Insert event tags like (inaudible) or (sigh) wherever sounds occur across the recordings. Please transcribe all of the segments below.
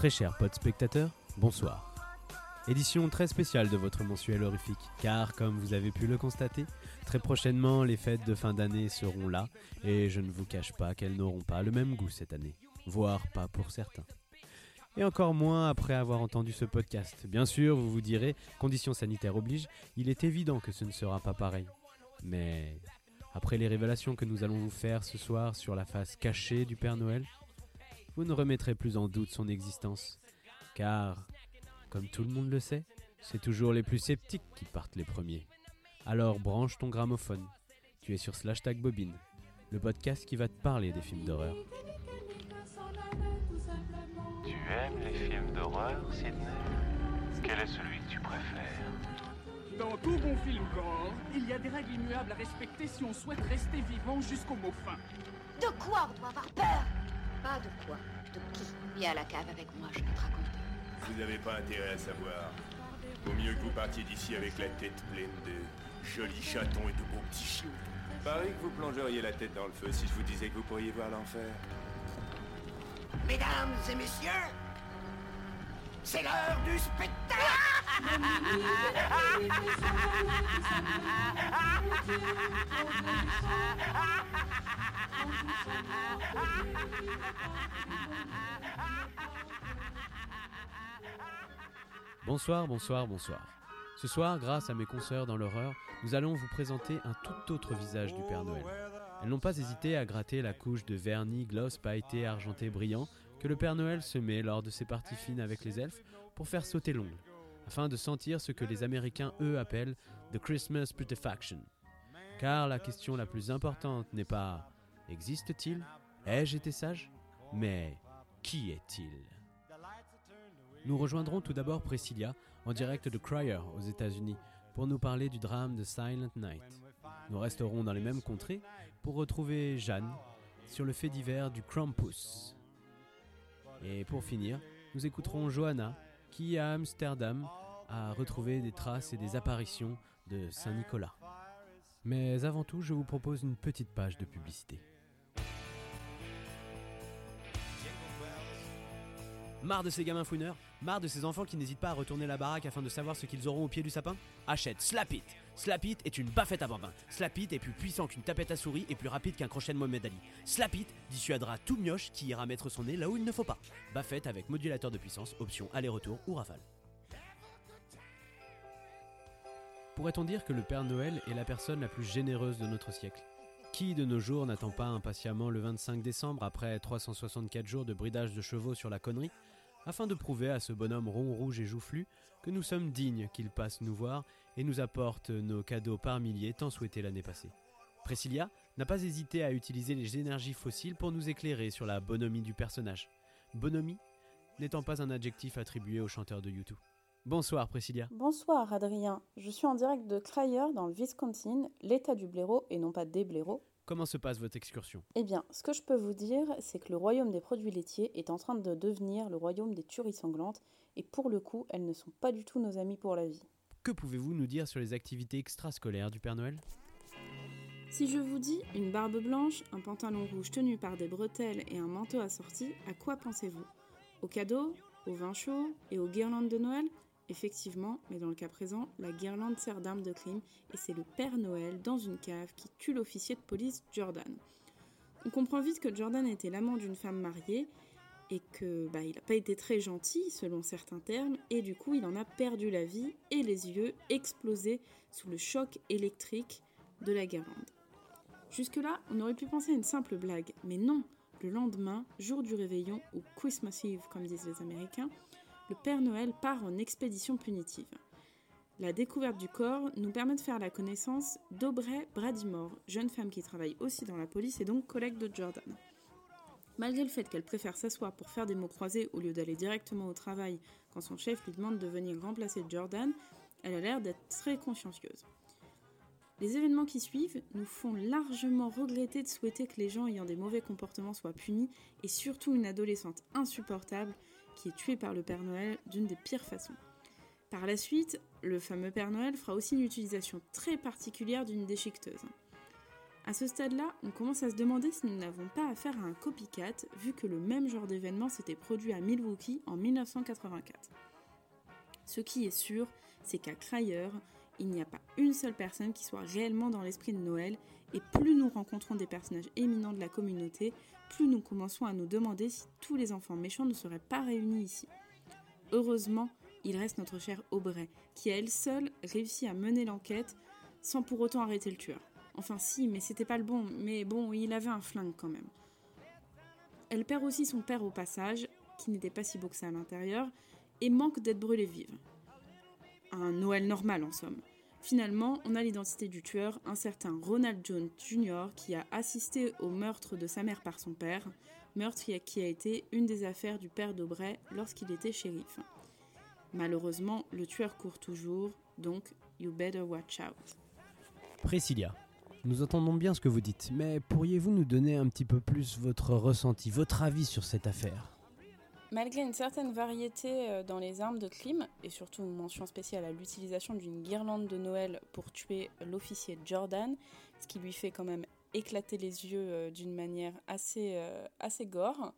Très chers potes spectateurs, bonsoir. Édition très spéciale de votre mensuel horrifique, car comme vous avez pu le constater, très prochainement les fêtes de fin d'année seront là, et je ne vous cache pas qu'elles n'auront pas le même goût cette année, voire pas pour certains. Et encore moins après avoir entendu ce podcast. Bien sûr, vous vous direz, conditions sanitaires oblige, il est évident que ce ne sera pas pareil. Mais après les révélations que nous allons vous faire ce soir sur la face cachée du Père Noël, vous ne remettrez plus en doute son existence. Car, comme tout le monde le sait, c'est toujours les plus sceptiques qui partent les premiers. Alors branche ton gramophone. Tu es sur Slash Tag Bobine, le podcast qui va te parler des films d'horreur. Tu aimes les films d'horreur, Sidney Quel est celui que tu préfères? Dans tout bon film gore, il y a des règles immuables à respecter si on souhaite rester vivant jusqu'au mot fin. De quoi on doit avoir peur? Pas de quoi, de qui Viens à la cave avec moi, je vais te raconter. Vous n'avez pas intérêt à savoir. Vaut mieux que vous partiez d'ici avec la tête pleine de jolis chatons et de beaux petits chiots. Pareil que vous plongeriez la tête dans le feu si je vous disais que vous pourriez voir l'enfer. Mesdames et messieurs, c'est l'heure du spectacle (laughs) Bonsoir, bonsoir, bonsoir. Ce soir, grâce à mes consoeurs dans l'horreur, nous allons vous présenter un tout autre visage du Père Noël. Elles n'ont pas hésité à gratter la couche de vernis, gloss, pailleté, argenté, brillant que le Père Noël se met lors de ses parties fines avec les elfes pour faire sauter l'ongle, afin de sentir ce que les Américains, eux, appellent The Christmas Putrefaction. Car la question la plus importante n'est pas Existe-t-il? Ai-je été sage? Mais qui est-il? Nous rejoindrons tout d'abord Priscilla en direct de Crier aux États-Unis pour nous parler du drame de Silent Night. Nous resterons dans les mêmes contrées pour retrouver Jeanne sur le fait divers du Krampus. Et pour finir, nous écouterons Johanna qui, à Amsterdam, a retrouvé des traces et des apparitions de Saint-Nicolas. Mais avant tout, je vous propose une petite page de publicité. Marre de ces gamins fouineurs Marre de ces enfants qui n'hésitent pas à retourner la baraque afin de savoir ce qu'ils auront au pied du sapin Achète Slap It Slap It est une baffette à bambin. Slap It est plus puissant qu'une tapette à souris et plus rapide qu'un crochet de Mohamed Ali. Slap It dissuadera tout mioche qui ira mettre son nez là où il ne faut pas. Baffette avec modulateur de puissance, option aller-retour ou rafale. Pourrait-on dire que le Père Noël est la personne la plus généreuse de notre siècle? Qui de nos jours n'attend pas impatiemment le 25 décembre après 364 jours de bridage de chevaux sur la connerie? Afin de prouver à ce bonhomme rond, rouge et joufflu que nous sommes dignes qu'il passe nous voir et nous apporte nos cadeaux par milliers tant souhaités l'année passée. Priscilla n'a pas hésité à utiliser les énergies fossiles pour nous éclairer sur la bonhomie du personnage. Bonhomie n'étant pas un adjectif attribué au chanteur de YouTube. Bonsoir Priscilla. Bonsoir Adrien, je suis en direct de Cryer dans le Wisconsin, l'état du blaireau et non pas des blaireaux. Comment se passe votre excursion? Eh bien, ce que je peux vous dire, c'est que le royaume des produits laitiers est en train de devenir le royaume des tueries sanglantes, et pour le coup, elles ne sont pas du tout nos amis pour la vie. Que pouvez-vous nous dire sur les activités extrascolaires du Père Noël? Si je vous dis une barbe blanche, un pantalon rouge tenu par des bretelles et un manteau assorti, à quoi pensez-vous? Aux cadeaux, au vin chaud? Et aux guirlandes de Noël? Effectivement, mais dans le cas présent, la guirlande sert d'arme de crime et c'est le Père Noël dans une cave qui tue l'officier de police Jordan. On comprend vite que Jordan était l'amant d'une femme mariée et que bah, il n'a pas été très gentil selon certains termes et du coup il en a perdu la vie et les yeux explosés sous le choc électrique de la guirlande. Jusque-là, on aurait pu penser à une simple blague, mais non. Le lendemain, jour du réveillon, ou Christmas Eve comme disent les Américains, le Père Noël part en expédition punitive. La découverte du corps nous permet de faire la connaissance d'Aubrey Bradymore, jeune femme qui travaille aussi dans la police et donc collègue de Jordan. Malgré le fait qu'elle préfère s'asseoir pour faire des mots croisés au lieu d'aller directement au travail quand son chef lui demande de venir remplacer Jordan, elle a l'air d'être très consciencieuse. Les événements qui suivent nous font largement regretter de souhaiter que les gens ayant des mauvais comportements soient punis et surtout une adolescente insupportable qui est tuée par le Père Noël d'une des pires façons. Par la suite, le fameux Père Noël fera aussi une utilisation très particulière d'une déchiqueteuse. À ce stade-là, on commence à se demander si nous n'avons pas affaire à un copycat, vu que le même genre d'événement s'était produit à Milwaukee en 1984. Ce qui est sûr, c'est qu'à Cryer, il n'y a pas une seule personne qui soit réellement dans l'esprit de Noël, et plus nous rencontrons des personnages éminents de la communauté, plus nous commençons à nous demander si tous les enfants méchants ne seraient pas réunis ici. Heureusement, il reste notre chère Aubray, qui à elle seule réussit à mener l'enquête sans pour autant arrêter le tueur. Enfin si, mais c'était pas le bon, mais bon, il avait un flingue quand même. Elle perd aussi son père au passage, qui n'était pas si beau que ça à l'intérieur, et manque d'être brûlée vive. Un Noël normal en somme. Finalement, on a l'identité du tueur, un certain Ronald Jones Jr., qui a assisté au meurtre de sa mère par son père, meurtre qui a été une des affaires du père d'Aubray lorsqu'il était shérif. Malheureusement, le tueur court toujours, donc you better watch out. Priscilla, nous entendons bien ce que vous dites, mais pourriez-vous nous donner un petit peu plus votre ressenti, votre avis sur cette affaire? Malgré une certaine variété euh, dans les armes de crime, et surtout une mention spéciale à l'utilisation d'une guirlande de Noël pour tuer l'officier Jordan, ce qui lui fait quand même éclater les yeux euh, d'une manière assez, euh, assez gore,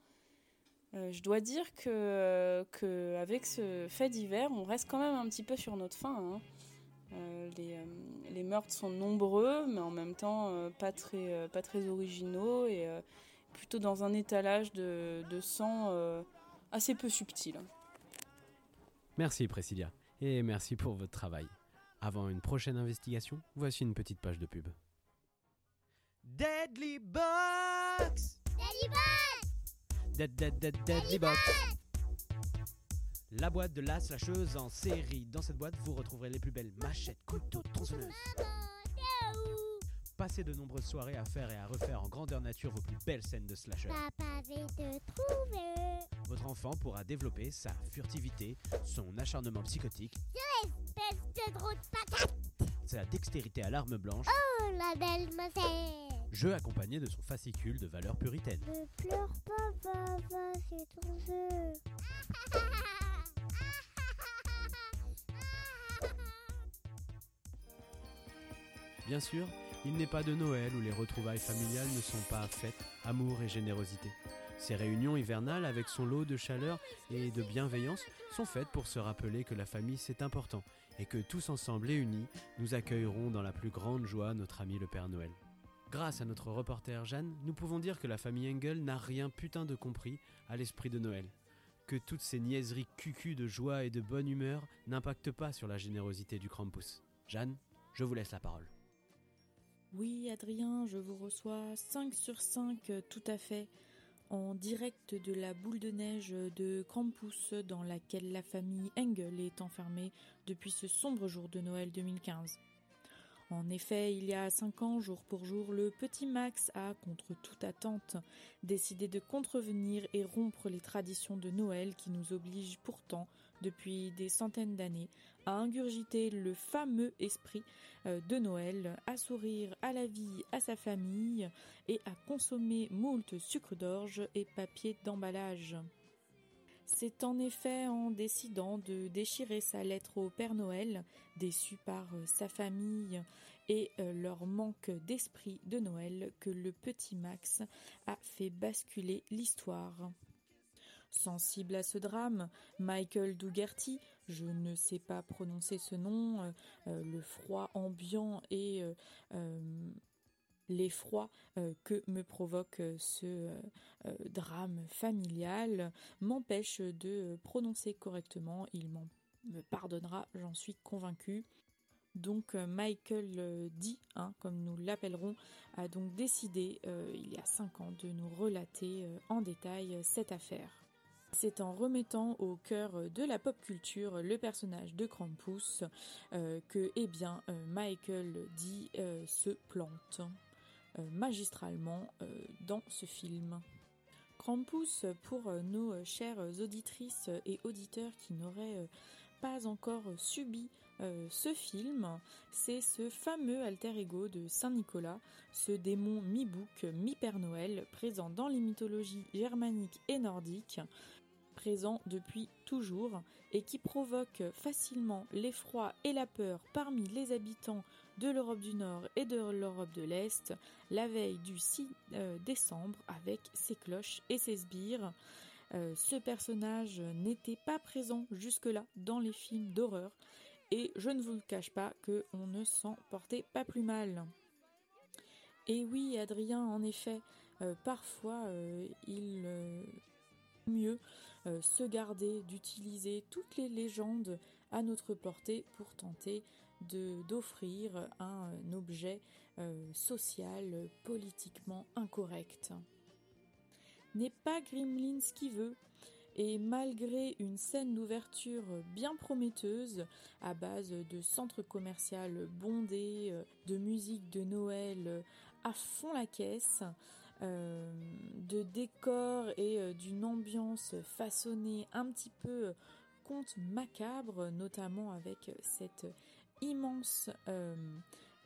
je dois dire que, avec ce fait divers, on reste quand même un petit peu sur notre fin. Hein. les, les, meurtres sont nombreux, mais en même temps pas, très, pas très originaux et plutôt dans un étalage de, de sang assez peu subtil. Merci Priscilla, et merci pour votre travail. Avant une prochaine investigation, voici une petite page de pub. Deadly Box Deadly Box Dead, dead, dead, Deadly Box La boîte de la slasheuse en série. Dans cette boîte, vous retrouverez les plus belles machettes, couteaux, tronçonneuses. Passez de nombreuses soirées à faire et à refaire en grandeur nature vos plus belles scènes de slasher. Papa va te trouver. Votre enfant pourra développer sa furtivité, son acharnement psychotique, espèce de drôle de patate. sa dextérité à l'arme blanche, Oh, la belle macette. jeu accompagné de son fascicule de valeurs puritaines. Ne pleure pas, papa, c'est ton jeu. Bien sûr, il n'est pas de Noël où les retrouvailles familiales ne sont pas faites amour et générosité. Ces réunions hivernales, avec son lot de chaleur et de bienveillance, sont faites pour se rappeler que la famille c'est important et que tous ensemble et unis, nous accueillerons dans la plus grande joie notre ami le Père Noël. Grâce à notre reporter Jeanne, nous pouvons dire que la famille Engel n'a rien putain de compris à l'esprit de Noël. Que toutes ces niaiseries cucu de joie et de bonne humeur n'impactent pas sur la générosité du Krampus. Jeanne, je vous laisse la parole. Oui, Adrien, je vous reçois 5 sur 5 euh, tout à fait en direct de la boule de neige de Krampus dans laquelle la famille Engel est enfermée depuis ce sombre jour de Noël 2015. En effet, il y a cinq ans, jour pour jour, le petit Max a, contre toute attente, décidé de contrevenir et rompre les traditions de Noël qui nous obligent pourtant, depuis des centaines d'années, à ingurgiter le fameux esprit euh, de Noël, à sourire à la vie, à sa famille et à consommer moult sucre d'orge et papier d'emballage. C'est en effet en décidant de déchirer sa lettre au Père Noël, déçu par euh, sa famille et euh, leur manque d'esprit de Noël, que le petit Max a fait basculer l'histoire. Sensible à ce drame, Michael Dougherty, je ne sais pas prononcer ce nom, euh, le froid ambiant et l'effroi euh, que me provoque euh, ce euh, drame familial m'empêche de prononcer correctement. Il m'en me pardonnera, j'en suis convaincue. Donc Michael D, hein, comme nous l'appellerons, a donc décidé il y a cinq ans de nous relater en détail cette affaire. C'est en remettant au cœur de la pop culture le personnage de Krampus que eh bien, Michael D se plante. Euh, magistralement euh, dans ce film. Krampus, pour euh, nos chères auditrices et auditeurs qui n'auraient pas encore subi ce film, c'est ce fameux alter ego de Saint Nicolas, ce démon mi-bouc, mi-père Noël, présent dans les mythologies germaniques et nordiques, présent depuis toujours et qui provoque facilement l'effroi et la peur parmi les habitants de l'Europe du Nord et de l'Europe de l'Est la veille du 6 euh, décembre avec ses cloches et ses sbires. Euh, ce personnage n'était pas présent jusque-là dans les films d'horreur et je ne vous le cache pas que on ne s'en portait pas plus mal. Et oui, Adrien, en effet, euh, parfois il mieux se garder d'utiliser toutes les légendes à notre portée pour tenter d'offrir un objet euh, social politiquement incorrect. N'est pas Gremlins qui veut, et malgré une scène d'ouverture bien prometteuse, à base de centres commerciaux bondés, euh, de musique de Noël à fond la caisse, euh, de décors et d'une ambiance façonnée un petit peu conte macabre, notamment avec cette immense euh,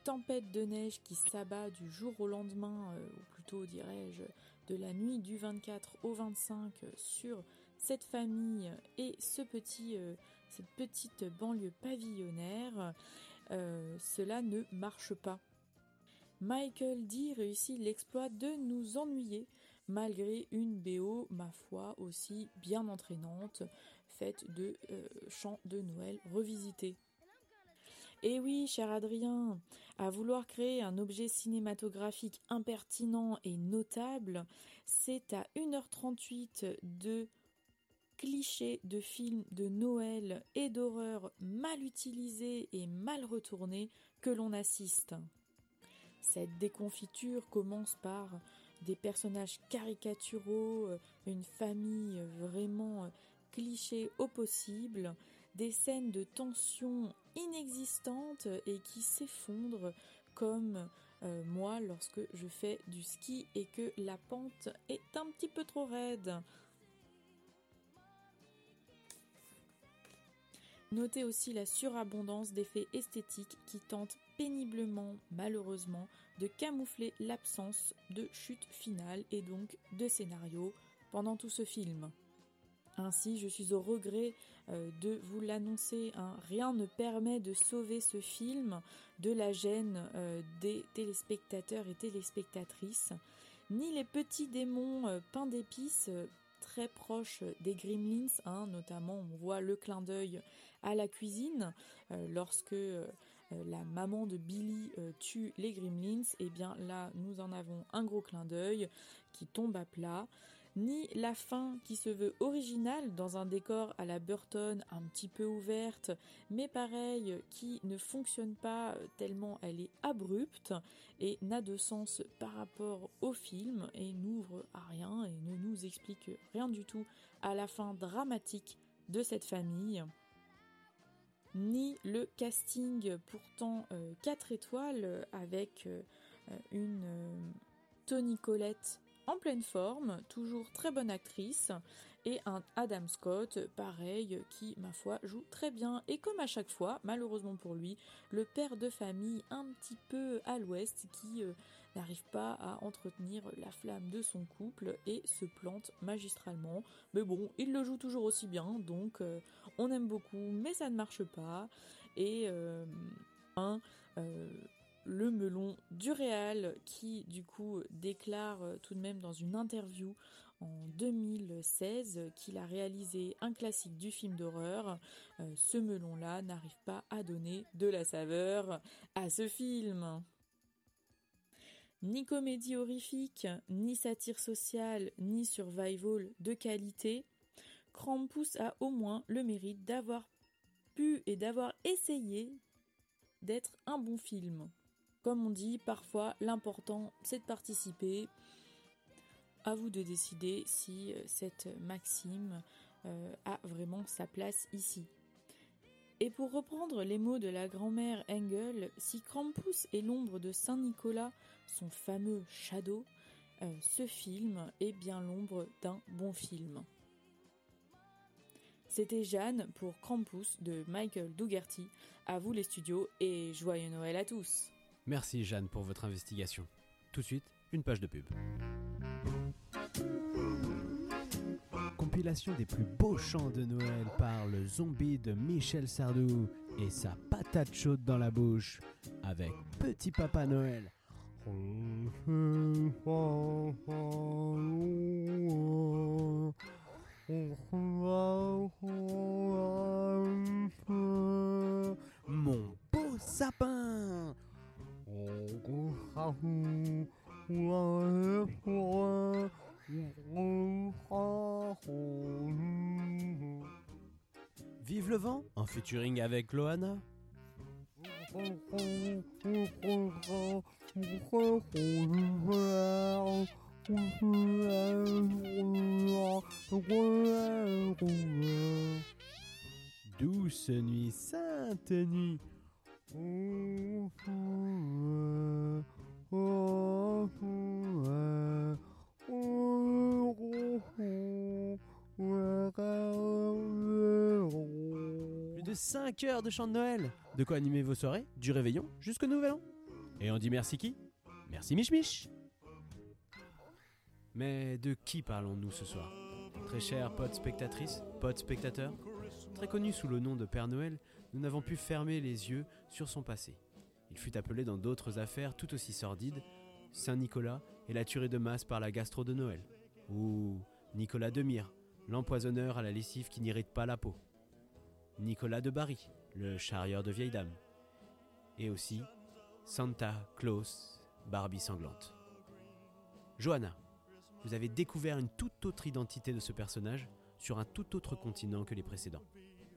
tempête de neige qui s'abat du jour au lendemain, euh, ou plutôt dirais-je de la nuit du 24 au 25 sur cette famille et ce petit, euh, cette petite banlieue pavillonnaire, cela ne marche pas. Michael D réussit l'exploit de nous ennuyer malgré une BO, ma foi, aussi bien entraînante, faite de chants de Noël revisités. Et oui, cher Adrien, à vouloir créer un objet cinématographique impertinent et notable, c'est à 1h38 de clichés de films de Noël et d'horreur mal utilisés et mal retournés que l'on assiste. Cette déconfiture commence par des personnages caricaturaux, une famille vraiment cliché au possible, des scènes de tension inexistantes et qui s'effondrent comme euh, moi lorsque je fais du ski et que la pente est un petit peu trop raide. Notez aussi la surabondance d'effets esthétiques qui tentent péniblement, malheureusement, de camoufler l'absence de chute finale et donc de scénario pendant tout ce film. Ainsi, je suis au regret euh, de vous l'annoncer. Hein. Rien ne permet de sauver ce film de la gêne euh, des téléspectateurs et téléspectatrices, ni les petits démons euh, peints d'épices très proches des Gremlins, hein. notamment on voit le clin d'œil à la cuisine lorsque la maman de Billy tue les Gremlins, et eh bien là nous en avons un gros clin d'œil qui tombe à plat. Ni la fin qui se veut originale dans un décor à la Burton un petit peu ouverte, mais pareil, qui ne fonctionne pas tellement elle est abrupte et n'a de sens par rapport au film et n'ouvre à rien et ne nous explique rien du tout à la fin dramatique de cette famille ni le casting pourtant 4 euh, étoiles avec euh, une euh, Tony Collette en pleine forme, toujours très bonne actrice, et un Adam Scott, pareil, qui, ma foi, joue très bien. Et comme à chaque fois, malheureusement pour lui, le père de famille un petit peu à l'ouest qui n'arrive pas à entretenir la flamme de son couple et se plante magistralement. Mais bon, il le joue toujours aussi bien, donc euh, on aime beaucoup, mais ça ne marche pas. Et euh, un le melon du Réal qui du coup déclare euh, tout de même dans une interview en 2016 qu'il a réalisé un classique du film d'horreur. Euh, ce melon-là n'arrive pas à donner de la saveur à ce film. Ni comédie horrifique, ni satire sociale, ni survival de qualité, Krampus a au moins le mérite d'avoir pu et d'avoir essayé d'être un bon film. Comme on dit, parfois l'important c'est de participer. À vous de décider si euh, cette maxime euh, a vraiment sa place ici. Et pour reprendre les mots de la grand-mère Engel, si Krampus et l'ombre de Saint-Nicolas, son fameux Shadow, euh, ce film est bien l'ombre d'un bon film. C'était Jeanne pour Krampus de Michael Dougherty. À vous les studios et joyeux Noël à tous! Merci Jeanne pour votre investigation. Tout de suite, une page de pub. Des plus beaux chants de Noël par le zombie de Michel Sardou et sa patate chaude dans la bouche avec Petit Papa Noël. Mon beau sapin Vive le vent en featuring avec Loana. Douce nuit, sainte nuit. Plus de 5 heures de chant de Noël. De quoi animer vos soirées, du réveillon jusqu'au nouvel an. Et on dit merci qui? Merci Mich Mich. Mais de qui parlons-nous ce soir? Très chers potes spectatrices, potes spectateurs, très connu sous le nom de Père Noël, nous n'avons pu fermer les yeux sur son passé. Il fut appelé dans d'autres affaires tout aussi sordides, Saint-Nicolas et la tuerie de masse par la gastro de Noël, ou Nicolas de Mire, l'empoisonneur à la lessive qui n'irrite pas la peau, Nicolas de Barry, le charrieur de vieilles dames, et aussi Santa Claus, Barbie sanglante. Johanna, vous avez découvert une toute autre identité de ce personnage sur un tout autre continent que les précédents.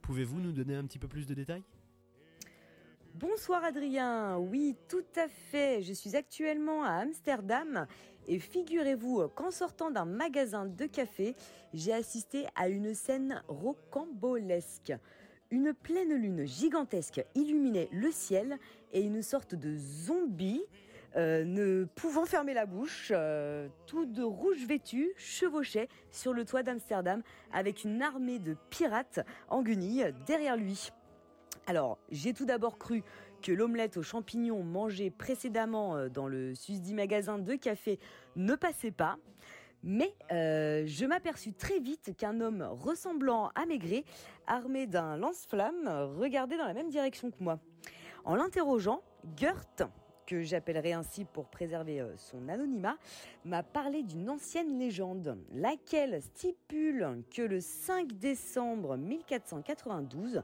Pouvez-vous nous donner un petit peu plus de détails? Bonsoir Adrien, oui tout à fait, je suis actuellement à Amsterdam et figurez-vous qu'en sortant d'un magasin de café, j'ai assisté à une scène rocambolesque. Une pleine lune gigantesque illuminait le ciel et une sorte de zombie euh, ne pouvant fermer la bouche, euh, tout de rouge vêtu, chevauchait sur le toit d'Amsterdam avec une armée de pirates en guenilles derrière lui. Alors, j'ai tout d'abord cru que l'omelette aux champignons mangée précédemment euh, dans le susdit magasin de café ne passait pas. Mais euh, je m'aperçus très vite qu'un homme ressemblant à Maigret, armé d'un lance-flamme, regardait dans la même direction que moi. En l'interrogeant, Gert, que j'appellerai ainsi pour préserver euh, son anonymat, m'a parlé d'une ancienne légende, laquelle stipule que le 5 décembre 1492,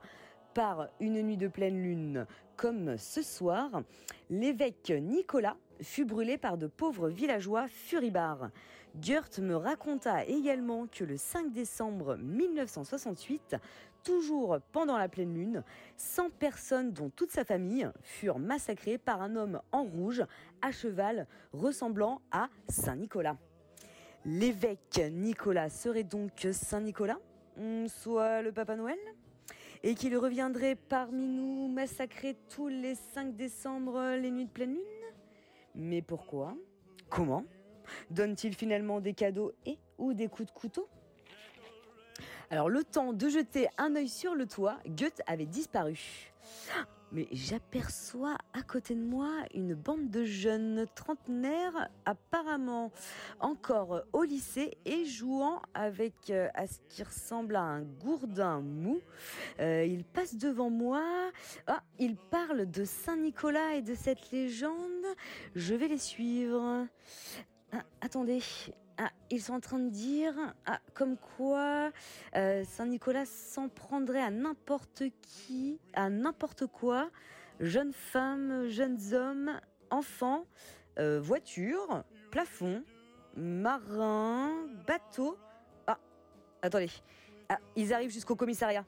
par une nuit de pleine lune comme ce soir, l'évêque Nicolas fut brûlé par de pauvres villageois furibards. Goethe me raconta également que le 5 décembre 1968, toujours pendant la pleine lune, 100 personnes, dont toute sa famille, furent massacrées par un homme en rouge, à cheval, ressemblant à Saint Nicolas. L'évêque Nicolas serait donc Saint Nicolas, soit le Papa Noël? Et qu'il reviendrait parmi nous massacrer tous les 5 décembre les nuits de pleine lune. Mais pourquoi? Comment? Donne-t-il finalement des cadeaux et ou des coups de couteau? Alors, le temps de jeter un œil sur le toit, Goethe avait disparu. Mais j'aperçois à côté de moi une bande de jeunes trentenaires, apparemment encore au lycée et jouant avec euh, à ce qui ressemble à un gourdin mou. Euh, ils passent devant moi. Ah, ils parlent de Saint-Nicolas et de cette légende. Je vais les suivre. Ah, attendez, ah, ils sont en train de dire, ah, comme quoi euh, Saint-Nicolas s'en prendrait à n'importe qui, à n'importe quoi, jeunes femmes, jeunes hommes, enfants, euh, voitures, plafond, marins, bateaux. Ah, attendez, ah, ils arrivent jusqu'au commissariat.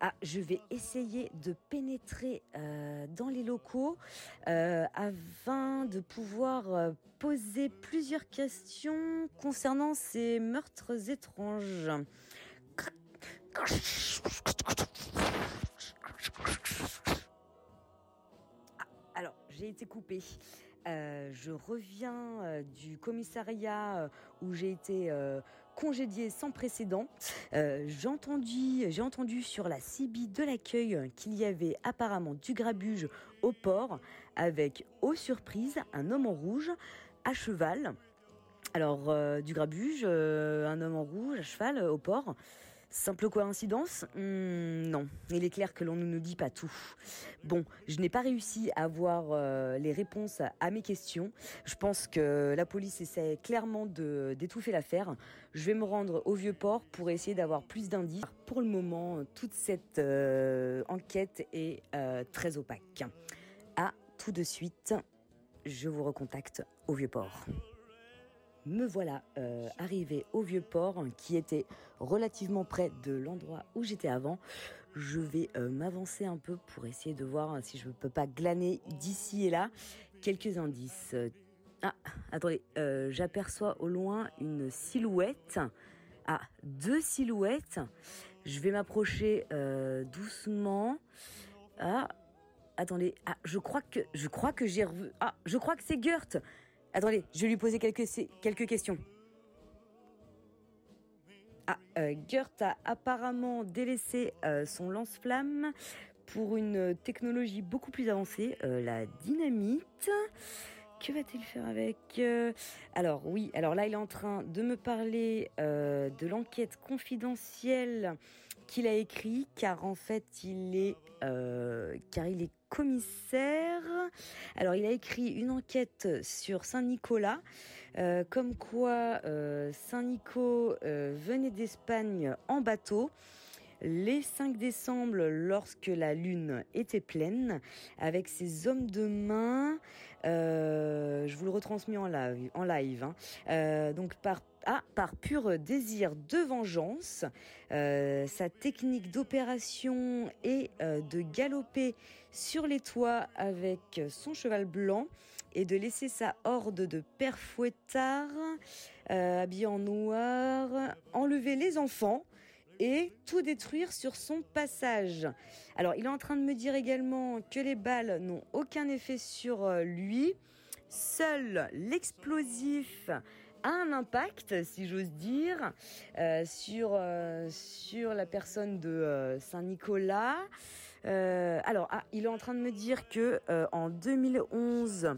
Ah, je vais essayer de pénétrer euh, dans les locaux euh, afin de pouvoir euh, poser plusieurs questions concernant ces meurtres étranges. Ah, alors, j'ai été coupée. Je reviens du commissariat où j'ai été congédiée sans précédent. j'ai entendu, j'ai entendu sur la CB de l'accueil qu'il y avait apparemment du grabuge au port avec, aux surprises, un homme en rouge à cheval. Alors, du grabuge, un homme en rouge, à cheval, au port. Simple coïncidence? Hmm, Non, il est clair que l'on ne nous dit pas tout. Bon, je n'ai pas réussi à avoir euh, les réponses à, mes questions. Je pense que la police essaie clairement d'étouffer l'affaire. Je vais me rendre au vieux port pour essayer d'avoir plus d'indices. Pour le moment, toute cette euh, enquête est euh, très opaque. À tout de suite, je vous recontacte au vieux port me voilà euh, arrivé au vieux port qui était relativement près de l'endroit où j'étais avant. Je vais euh, m'avancer un peu pour essayer de voir si je ne peux pas glaner d'ici et là quelques indices. Ah, attendez, euh, j'aperçois au loin une silhouette. Ah, deux silhouettes. Je vais m'approcher doucement. Ah, attendez, ah, je crois que je crois que j'ai revu. Ah, je crois que c'est Gert. Attendez, je vais lui poser quelques, quelques questions. Ah, euh, Gert a apparemment délaissé euh, son lance-flamme pour une technologie beaucoup plus avancée, euh, la dynamite. Que va-t-il faire avec Alors oui, alors là il est en train de me parler de l'enquête confidentielle qu'il a écrit, car en fait il est, car il est commissaire. Alors, il a écrit une enquête sur Saint-Nicolas, euh, comme quoi euh, Saint-Nico euh, venait d'Espagne en bateau. Les 5 décembre, lorsque la lune était pleine, avec ses hommes de main, je vous le retransmets en live, en live hein. donc par ah, par pur désir de vengeance. sa technique d'opération est de galoper sur les toits avec son cheval blanc et de laisser sa horde de pères fouettards euh, habillés en noir enlever les enfants et tout détruire sur son passage. Alors, il est en train de me dire également que les balles n'ont aucun effet sur euh, lui. Seul l'explosif a un impact, si j'ose dire, euh, sur, sur la personne de Saint-Nicolas. Euh, alors, ah, il est en train de me dire que euh, en 2011,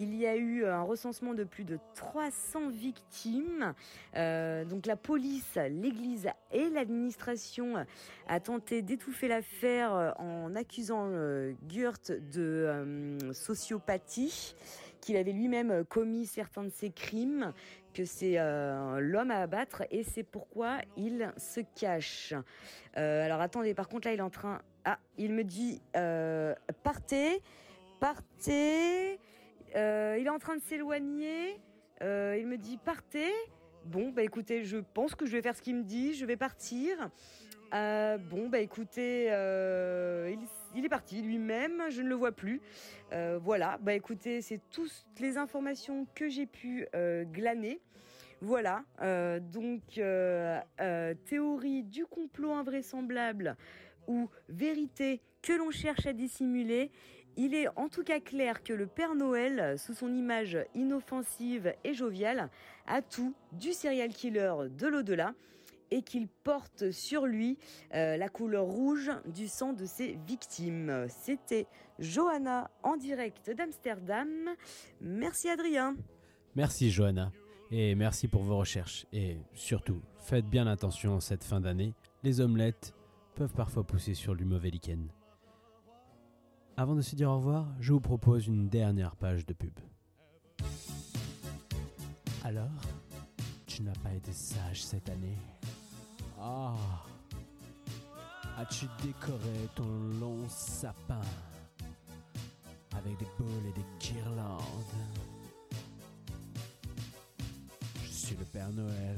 il y a eu un recensement de plus de 300 victimes. Euh, donc la police, l'Église et l'administration a tenté d'étouffer l'affaire en accusant Gurt de sociopathie, qu'il avait lui-même commis certains de ses crimes, que c'est l'homme à abattre et c'est pourquoi il se cache. alors attendez, par contre là il est en train ah, il me dit euh, partez, partez. Euh, il est en train de s'éloigner. Euh, il me dit partez. Bon, bah écoutez, je pense que je vais faire ce qu'il me dit. Je vais partir. bon, bah écoutez, lui-même. Je ne le vois plus. voilà. Bah écoutez, c'est toutes les informations que j'ai pu glaner. Voilà, donc théorie du complot invraisemblable ou vérité que l'on cherche à dissimuler, il est en tout cas clair que le Père Noël, sous son image inoffensive et joviale, a tout du serial killer de l'au-delà et qu'il porte sur lui euh, la couleur rouge du sang de ses victimes. C'était Johanna en direct d'Amsterdam. Merci Adrien. Merci Johanna. Et merci pour vos recherches. Et surtout, faites bien attention en cette fin d'année. Les omelettes peuvent parfois pousser sur du mauvais lichen. Avant de se dire au revoir, je vous propose une dernière page de pub. Alors, tu n'as pas été sage cette année Ah As-tu décoré ton long sapin avec des boules et des guirlandes? Je suis le Père Noël.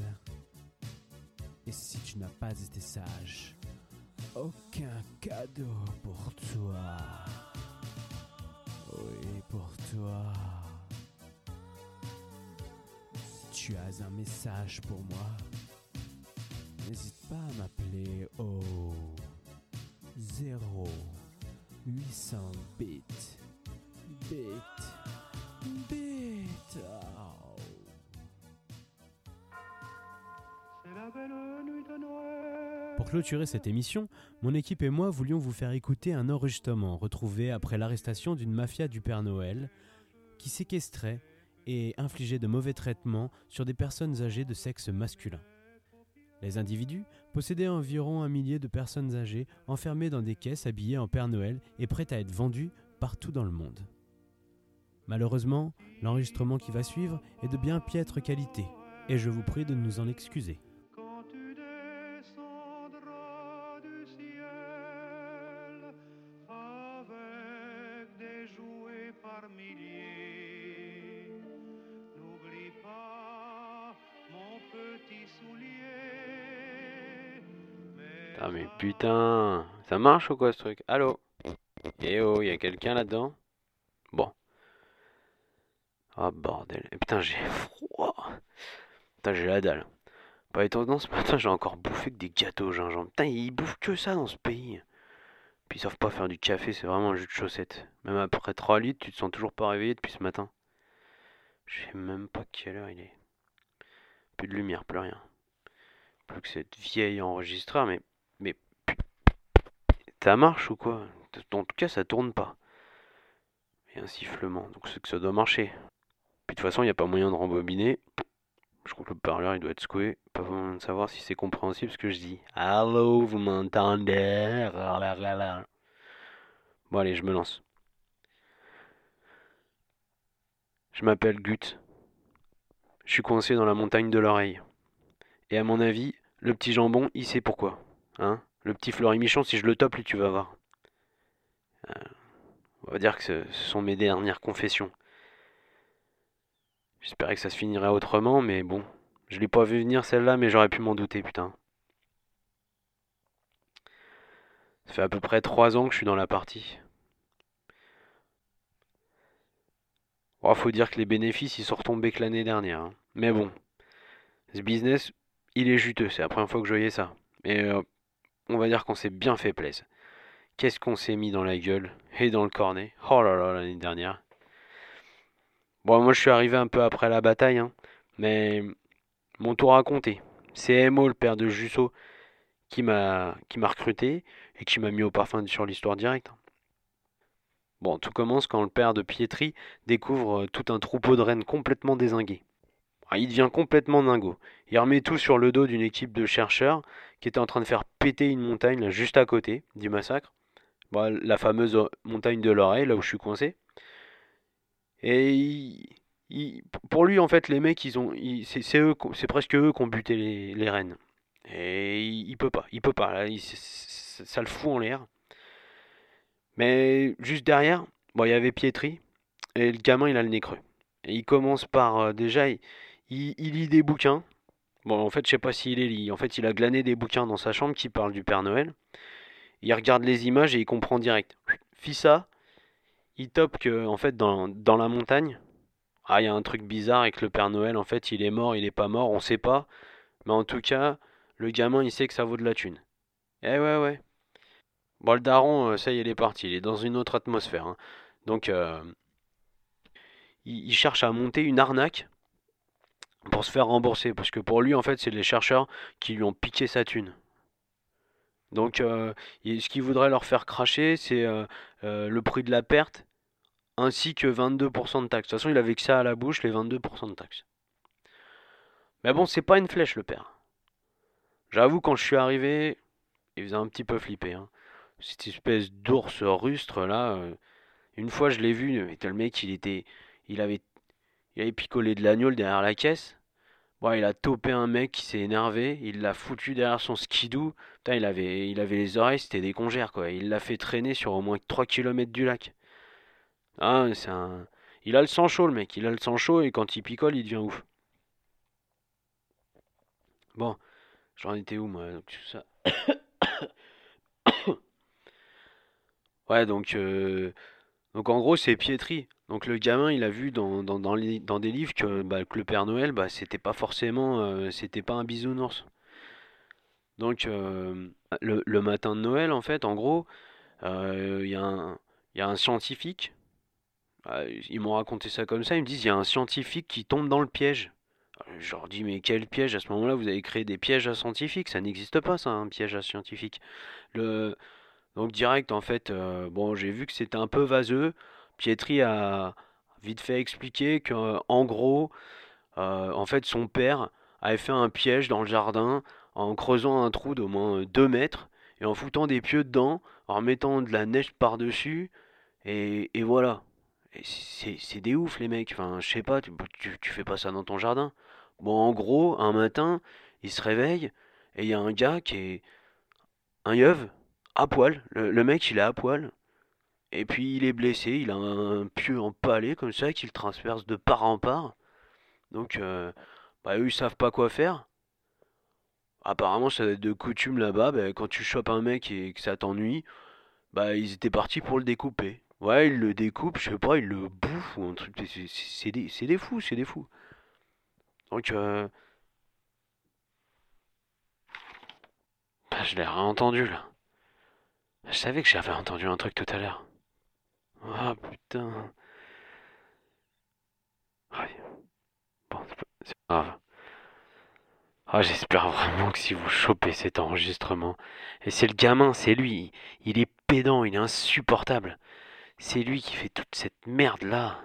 Et si tu n'as pas été sage, aucun cadeau pour toi. Oui, pour toi. Tu as un message pour moi, n'hésite pas à m'appeler au 0 800 bits. Bit. Bit. C'est la belle nuit de Noël. Pour clôturer cette émission, mon équipe et moi voulions vous faire écouter un enregistrement retrouvé après l'arrestation d'une mafia du Père Noël qui séquestrait et infligeait de mauvais traitements sur des personnes âgées de sexe masculin. Les individus possédaient environ un millier de personnes âgées enfermées dans des caisses habillées en Père Noël et prêtes à être vendues partout dans le monde. Malheureusement, l'enregistrement qui va suivre est de bien piètre qualité, et je vous prie de nous en excuser. Putain, ça marche ou quoi ce truc? Allô? Eh oh, y a quelqu'un là-dedans? Bon. Ah bordel. Et putain, j'ai froid. Putain, j'ai la dalle. Pas étonnant, ce matin, j'ai encore bouffé que des gâteaux au gingembre. Putain, ils bouffent que ça dans ce pays. Puis ils savent pas faire du café, c'est vraiment un jus de chaussette. Même après 3 litres, tu te sens toujours pas réveillé depuis ce matin. Je sais même pas quelle heure il est. Plus de lumière, plus rien. Plus que cette vieille enregistreur, mais mais ça marche ou quoi? En tout cas, ça tourne pas. A un sifflement, donc c'est que ça doit marcher. Puis de toute façon, il n'y a pas moyen de rembobiner. Je crois que le parleur, il doit être secoué. Pas vraiment de savoir si c'est compréhensible ce que je dis. Allô, vous m'entendez? Bon, allez, je me lance. Je m'appelle Gut. Je suis coincé dans la montagne de l'oreille. Et à mon avis, le petit jambon, il sait pourquoi. Hein? Le petit Fleury-Michon, si je le tope, lui, tu vas voir. Euh, on va dire que ce, sont mes dernières confessions. J'espérais que ça se finirait autrement, mais bon. Je l'ai pas vu venir celle-là, mais j'aurais pu m'en douter, putain. Ça fait à peu près trois ans que je suis dans la partie. Oh, faut dire que les bénéfices, ils sont retombés que l'année dernière. Hein. Mais bon, ce business, il est juteux. C'est la première fois que je voyais ça. Mais euh, on va dire qu'on s'est bien fait plaisir. Qu'est-ce qu'on s'est mis dans la gueule et dans le cornet? Oh là là, l'année dernière. Bon, moi je suis arrivé un peu après la bataille, hein, mais mon tour a compté. C'est Emo, le père de Jusso, qui m'a recruté et qui m'a mis au parfum sur l'histoire directe. Hein. Bon, tout commence quand le père de Pietri découvre euh, tout un troupeau de rennes complètement désingués. Ah, il devient complètement dingo. Il remet tout sur le dos d'une équipe de chercheurs qui était en train de faire péter une montagne là, juste à côté du massacre. la fameuse montagne de l'oreille, là où je suis coincé. Et pour lui, en fait, les mecs, ils ont, c'est presque eux qui ont buté les, les rennes. Et il, peut pas, il peut pas. Ça le fout en l'air. Mais juste derrière, il y avait Pietri et le gamin, il a le nez creux. Et il commence par euh, déjà, il, il, lit des bouquins. Bon, en fait, je sais pas s'il les lit. En fait, il a glané des bouquins dans sa chambre qui parlent du Père Noël. Il regarde les images et il comprend direct. Fissa, il top que, en fait, dans, dans la montagne, ah, il y a un truc bizarre que le Père Noël, en fait, il est mort, il est pas mort, on sait pas. Mais en tout cas, le gamin, il sait que ça vaut de la thune. Eh ouais, ouais. Bon, le daron, euh, ça y est, il est parti. Il est dans une autre atmosphère. Hein. Donc, euh, il, cherche à monter une arnaque pour se faire rembourser. Parce que pour lui, en fait, c'est les chercheurs qui lui ont piqué sa thune. Donc, euh, ce qu'il voudrait leur faire cracher, c'est euh, euh, le prix de la perte ainsi que 22% de taxes. De toute façon, il avait que ça à la bouche, les 22% de taxes. Mais bon, c'est pas une flèche, le père. J'avoue, quand je suis arrivé, il faisait un petit peu flipper. Hein. Cette espèce d'ours rustre là. une fois, je l'ai vu, mais le mec, il était, il avait il avait picolé de l'agneau derrière la caisse. Bon, il a topé un mec qui s'est énervé, il l'a foutu derrière son skidoo. Putain, il avait, il avait les oreilles, c'était des congères, quoi. Il l'a fait traîner sur au moins 3 km du lac. Ah, c'est un... Il a le sang chaud, le mec. Il a le sang chaud et quand il picole, il devient ouf. Bon, j'en étais où, moi donc, ça... (coughs) ouais, donc... Euh, donc en gros, c'est piétri. Donc le gamin, il a vu dans, des livres que, bah, que, le Père Noël, bah, c'était pas forcément, euh, c'était pas un bisounours. Donc euh, le, matin de Noël, en fait, en gros, euh, il y, y, a un scientifique. ils m'ont raconté ça comme ça. Ils me disent, il y a un scientifique qui tombe dans le piège. Je leur dis, mais quel piège? À ce moment-là, vous avez créé des pièges à scientifiques. Ça n'existe pas, ça, un piège à scientifique. Le, donc direct, en fait, bon, j'ai vu que c'était un peu vaseux. Pietri a, vite fait expliquer que, en gros, euh, en fait, son père avait fait un piège dans le jardin en creusant un trou d'au moins 2 mètres et en foutant des pieux dedans, en mettant de la neige par-dessus, et, voilà. C'est des ouf les mecs, enfin je sais pas, tu, fais pas ça dans ton jardin. Bon en gros, un matin, il se réveille, et il y a un gars qui est un yeuve, à poil, le, mec il est à poil, et puis il est blessé, il a un pieu empalé comme ça qu'il transperce de part en part. Donc euh, bah eux ils savent pas quoi faire. Apparemment, ça doit être de coutume là-bas, bah, quand tu chopes un mec et que ça t'ennuie, bah ils étaient partis pour le découper. Ouais, ils le découpent, je sais pas, ils le bouffent ou un truc. C'est des, des, fous, c'est des fous. Donc, euh... bah, je l'ai réentendu là. Je savais que j'avais entendu un truc tout à l'heure. Ah putain. Bon, c'est pas grave. Ah, j'espère vraiment que si vous chopez cet enregistrement, et c'est le gamin, c'est lui, il est pédant, il est insupportable. C'est lui qui fait toute cette merde là.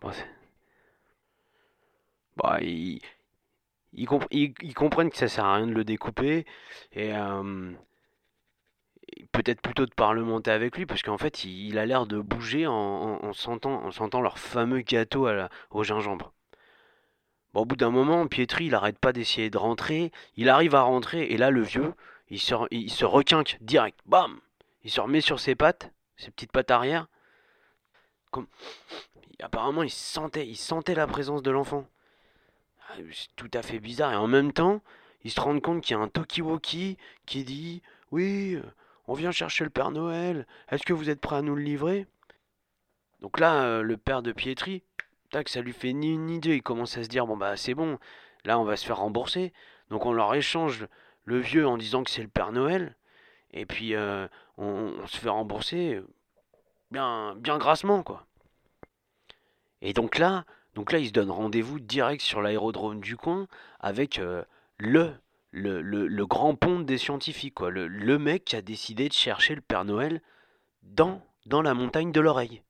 Bon, bah, ils, ils, comprennent que ça sert à rien de le découper et euh, peut-être plutôt de parlementer avec lui parce qu'en fait il, a l'air de bouger en, sentant, en sentant leur fameux gâteau à au gingembre au bout d'un moment, Pietri, il arrête pas d'essayer de rentrer. Il arrive à rentrer, et là, le vieux, il se, il se requinque direct. Bam Il se remet sur ses pattes, ses petites pattes arrière. Comme... Apparemment, il sentait, il sentait la présence de l'enfant. Ah, c'est tout à fait bizarre. Et en même temps, il se rend compte qu'il y a un Tokiwoki qui dit Oui, on vient chercher le Père Noël. Est-ce que vous êtes prêt à nous le livrer? Donc là, euh, le père de Pietri, que ça lui fait ni une deux. Il commence à se dire bon bah c'est bon, là on va se faire rembourser. Donc on leur échange le vieux en disant que c'est le Père Noël. Et puis euh, on, se fait rembourser bien, bien grassement quoi. Et donc là, donc là, il se donne rendez-vous direct sur l'aérodrome du coin avec euh, le, le, le, grand pont des scientifiques, quoi. Le, le, mec qui a décidé de chercher le Père Noël dans, dans la montagne de l'oreille.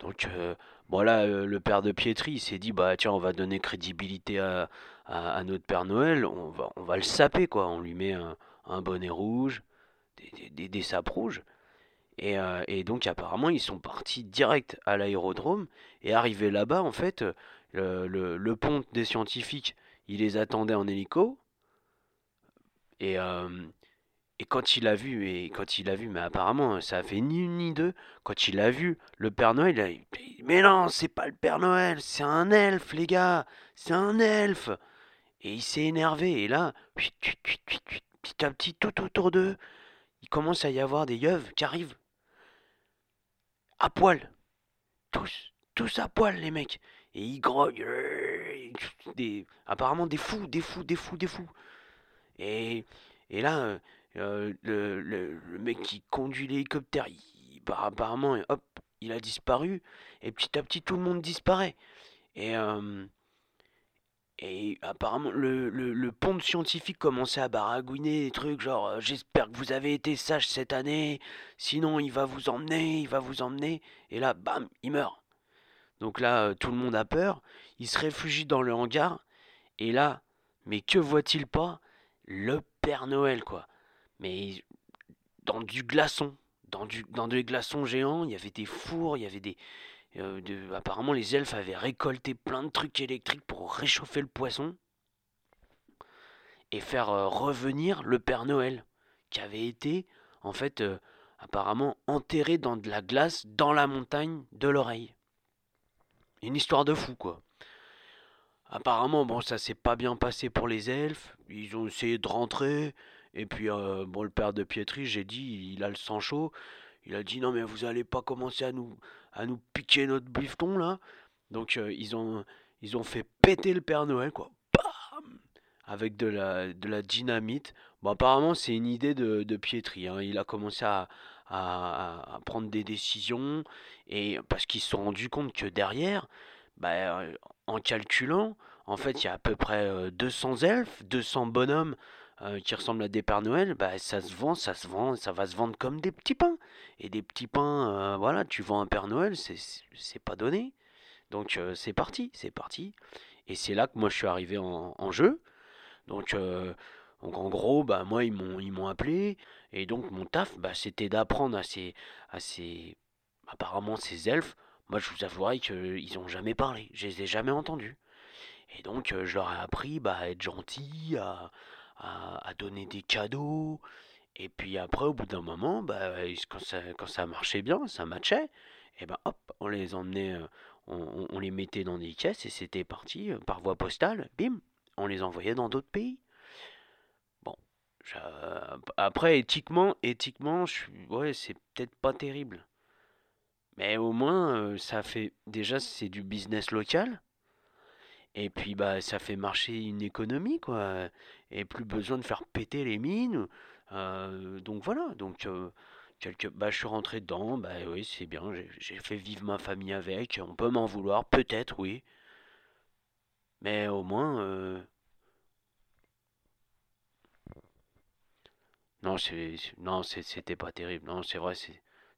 Donc, euh, voilà, euh, le père de Pietri, s'est dit, bah tiens, on va donner crédibilité à, à, notre Père Noël, on va, on va le saper, quoi. On lui met un, bonnet rouge, des, des, sapes rouges. Et, euh, et, donc apparemment ils sont partis direct à l'aérodrome et arrivés là-bas en fait le, le, le, pont des scientifiques il les attendait en hélico et, euh, et quand il a vu, et quand il a vu, mais apparemment ça a fait ni une ni deux, quand il a vu le Père Noël, il a dit Mais non, c'est pas le Père Noël, c'est un elfe, les gars, c'est un elfe Et il s'est énervé, et là, petit à petit, tout autour d'eux, il commence à y avoir des yeux qui arrivent à poil. Tous, tous à poil, les mecs. Et ils grognent. Apparemment des fous, des fous, des fous, des fous. Et, et là, euh, le, le, mec qui conduit l'hélicoptère, bah, apparemment, hop, il a disparu. Et petit à petit, tout le monde disparaît. Et, euh, et apparemment, le, le, pont de scientifique commençait à baragouiner des trucs genre euh, J'espère que vous avez été sage cette année, sinon il va vous emmener, il va vous emmener. Et là, bam, il meurt. Donc là, tout le monde a peur. Il se réfugie dans le hangar. Et là, mais que voit-il pas Le Père Noël, quoi mais dans du glaçon, dans, du, dans des glaçons géants, il y avait des fours, il y avait des... Euh, apparemment les elfes avaient récolté plein de trucs électriques pour réchauffer le poisson et faire euh, revenir le Père Noël, qui avait été en fait euh, apparemment enterré dans de la glace dans la montagne de l'oreille. Une histoire de fou quoi. Apparemment bon ça s'est pas bien passé pour les elfes, ils ont essayé de rentrer, et puis, euh, bon, le père de Pietri, j'ai dit, il a le sang chaud. Il a dit, non, mais vous allez pas commencer à nous, à nous piquer notre bifton, là. Donc, euh, ils, ont, ils ont fait péter le Père Noël, quoi. Bam Avec de la, de la dynamite. Bon, apparemment, c'est une idée de, de Pietri. Hein. Il a commencé à, à, à, prendre des décisions. Et parce qu'ils se sont rendus compte que derrière, bah, en calculant, en fait, il y a à peu près 200 euh, elfes, 200 bonhommes euh, qui ressemblent à des Pères Noël, bah, ça se vend, ça se vend, ça va se vendre comme des petits pains. Et des petits pains, euh, voilà, tu vends un Père Noël, c'est, pas donné. Donc euh, c'est parti, c'est parti. Et c'est là que moi je suis arrivé en, en jeu. Donc, donc en gros, bah moi ils m'ont ils m'ont appelé et donc mon taf, bah, c'était d'apprendre à ces à ces apparemment ces elfes. Moi je vous avouerai qu'ils ont jamais parlé, je les ai jamais entendus. Et donc je leur ai appris bah, à être gentil, à, à, donner des cadeaux. Et puis après, au bout d'un moment, bah, quand, ça, quand ça marchait bien, ça matchait, et ben hop, on les emmenait, euh, on les mettait dans des caisses et c'était parti euh, par voie postale, bim, on les envoyait dans d'autres pays. Bon, après éthiquement, éthiquement, je ouais, c'est peut-être pas terrible. Mais au moins, ça fait déjà c'est du business local. Et puis bah ça fait marcher une économie quoi. Et plus besoin de faire péter les mines. Donc voilà, donc quelque, bah, je suis rentré dedans, bah oui c'est bien, j'ai fait vivre ma famille avec, on peut m'en vouloir, peut-être oui. Mais au moins... Non, c'est, non, c'était pas terrible. Non, c'est vrai,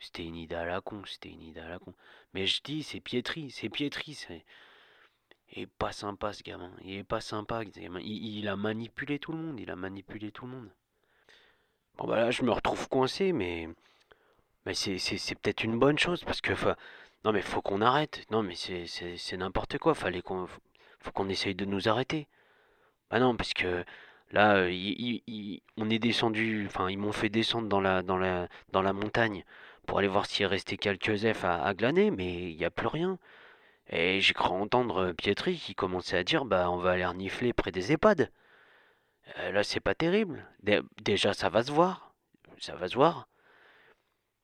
c'était une idée à la con, c'était une idée à la con. Mais je dis, c'est piétri, c'est piétri, c'est... Il est pas sympa ce gamin. Il est pas sympa. Il, a manipulé tout le monde. Il a manipulé tout le monde. Bon bah là je me retrouve coincé mais mais c'est, peut-être une bonne chose parce que non mais faut qu'on arrête. Non mais c'est, n'importe quoi. Fallait qu'on faut qu'on essaye de nous arrêter. Bah non parce que là on est descendu. Enfin ils m'ont fait descendre dans la dans la dans la montagne pour aller voir s'il restait quelques F à, à glaner mais il n'y a plus rien. Et j'ai cru entendre euh, Pietri qui commençait à dire bah on va aller renifler près des EHPAD. Euh, là c'est pas terrible. déjà ça va se voir. Ça va se voir.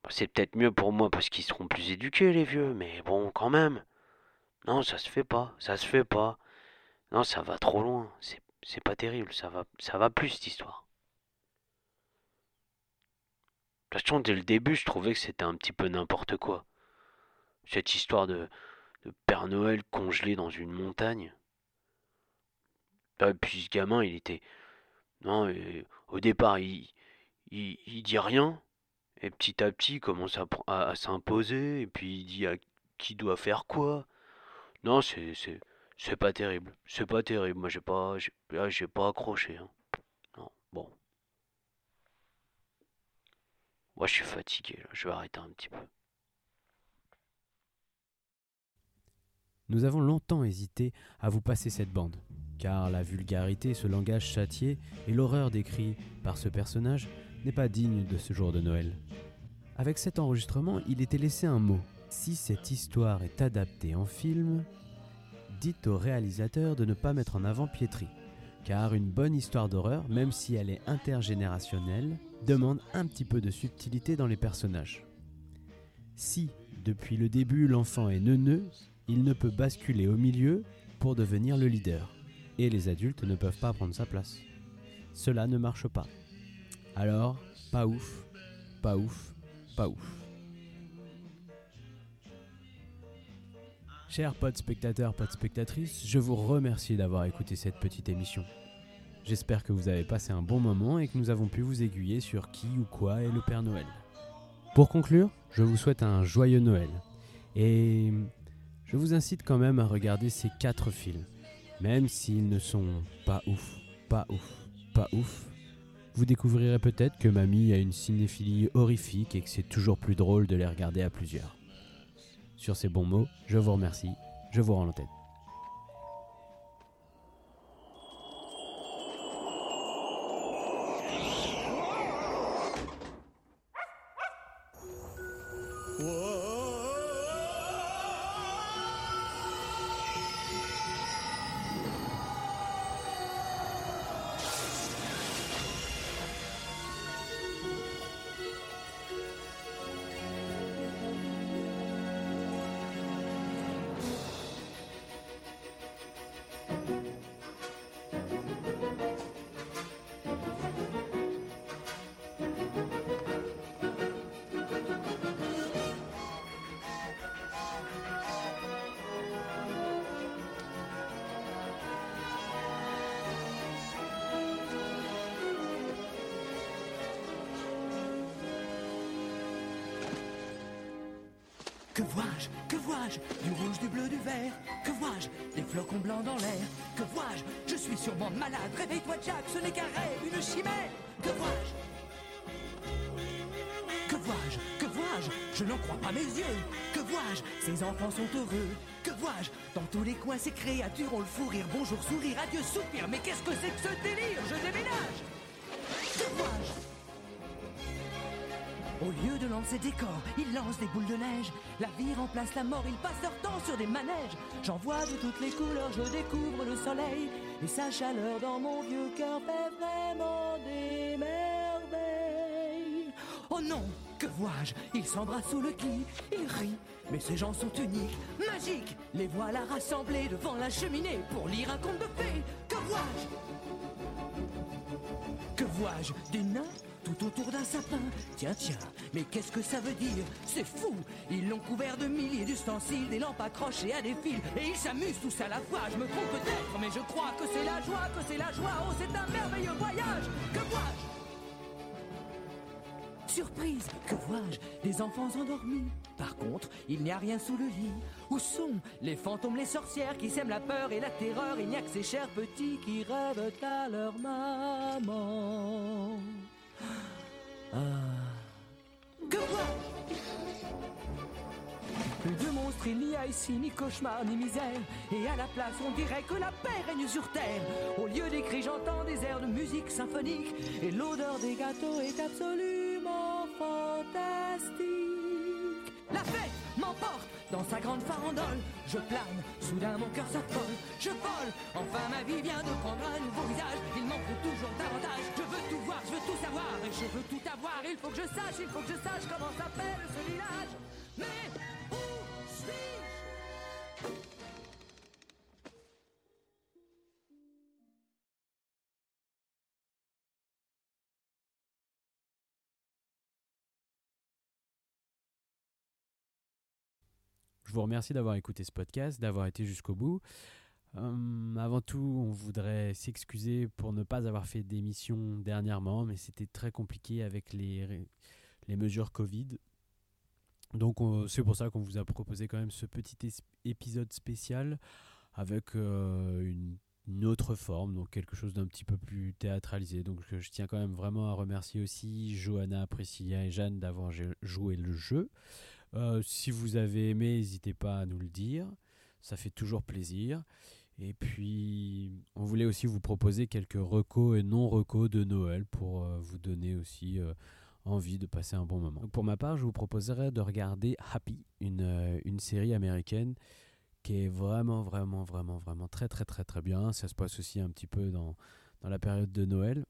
C'est peut-être mieux pour moi parce qu'ils seront plus éduqués les vieux, mais bon quand même. Non ça se fait pas, ça se fait pas. Non ça va trop loin, c'est pas terrible, ça va, ça va plus cette histoire. De toute façon, dès le début, je trouvais que c'était un petit peu n'importe quoi. Cette histoire de, de Père Noël congelé dans une montagne. Et puis ce gamin, il était. Non, au départ, il, il, dit rien. Et petit à petit, il commence à, à, s'imposer. Et puis il dit à qui doit faire quoi. Non, c'est. C'est pas terrible. C'est pas terrible. Moi, j'ai pas. J'ai pas accroché. Hein. Non, bon. Moi, je suis fatigué. Je vais arrêter un petit peu. Nous avons longtemps hésité à vous passer cette bande, car la vulgarité, ce langage châtié et l'horreur décrit par ce personnage n'est pas digne de ce jour de Noël. Avec cet enregistrement, il était laissé un mot. Si cette histoire est adaptée en film, dites au réalisateur de ne pas mettre en avant Pietri, car une bonne histoire d'horreur, même si elle est intergénérationnelle, demande un petit peu de subtilité dans les personnages. Si, depuis le début, l'enfant est neuneux, il ne peut basculer au milieu pour devenir le leader. Et les adultes ne peuvent pas prendre sa place. Cela ne marche pas. Alors, pas ouf, pas ouf, pas ouf. Chers potes spectateurs, potes spectatrices, je vous remercie d'avoir écouté cette petite émission. J'espère que vous avez passé un bon moment et que nous avons pu vous aiguiller sur qui ou quoi est le Père Noël. Pour conclure, je vous souhaite un joyeux Noël. Et je vous incite quand même à regarder ces quatre films. Même s'ils ne sont pas ouf, pas ouf, pas ouf, vous découvrirez peut-être que mamie a une cinéphilie horrifique et que c'est toujours plus drôle de les regarder à plusieurs. Sur ces bons mots, je vous remercie, je vous rends l'antenne. Ces créatures ont le fou rire. Bonjour, sourire, adieu, soupir. Mais qu'est-ce que c'est que ce délire? Je déménage. Au lieu de lancer des corps, ils lancent des boules de neige. La vie remplace la mort, ils passent leur temps sur des manèges. J'en vois de toutes les couleurs, je découvre le soleil. Et sa chaleur dans mon vieux cœur fait vraiment des merveilles. Oh non, que vois-je? Ils s'embrassent sous le lit, ils rient. Mais ces gens sont uniques, magiques. Les voilà rassemblés devant la cheminée pour lire un conte de fées. Que vois-je? Que vois-je? Des nains tout autour d'un sapin. Tiens, tiens, mais qu'est-ce que ça veut dire? C'est fou Ils l'ont couvert de milliers d'ustensiles, des lampes accrochées à des fils, et ils s'amusent tous à la fois. Je me trompe peut-être, mais je crois que c'est la joie, que c'est la joie. Oh, c'est un merveilleux voyage Que vois-je? Surprise, que vois-je? Des enfants endormis. Par contre, il n'y a rien sous le lit. Où sont les fantômes, les sorcières qui sèment la peur et la terreur? Il n'y a que ces chers petits qui rêvent à leur maman. Ah. Que vois Plus de monstres, il n'y a ici ni cauchemar ni misère. Et à la place, on dirait que la paix règne sur terre. Au lieu des cris, j'entends des airs de musique symphonique. Et l'odeur des gâteaux est absolument fantastique. La fête m'emporte dans sa grande farandole. Je plane, soudain mon cœur s'affole. Je vole, enfin ma vie vient de prendre un nouveau visage. Il m'en faut toujours davantage. Je veux tout voir, je veux tout savoir et je veux tout avoir. Il faut que je sache, il faut que je sache comment s'appelle ce village. Je vous remercie d'avoir écouté ce podcast, d'avoir été jusqu'au bout. Euh, avant tout, on voudrait s'excuser pour ne pas avoir fait d'émission dernièrement, mais c'était très compliqué avec les mesures Covid. Donc c'est pour ça qu'on vous a proposé quand même ce petit épisode spécial avec euh, une, autre forme, donc quelque chose d'un petit peu plus théâtralisé. Donc je tiens quand même vraiment à remercier aussi Johanna, Priscilla et Jeanne d'avoir joué le jeu. Euh, si vous avez aimé, n'hésitez pas à nous le dire. Ça fait toujours plaisir. Et puis, on voulait aussi vous proposer quelques recos et non-recos de Noël pour euh, vous donner aussi envie de passer un bon moment. pour ma part, je vous proposerais de regarder Happy, une, euh, une série américaine qui est vraiment, vraiment, vraiment, vraiment très, très, très, très bien. Ça se passe aussi un petit peu dans, dans la période de Noël.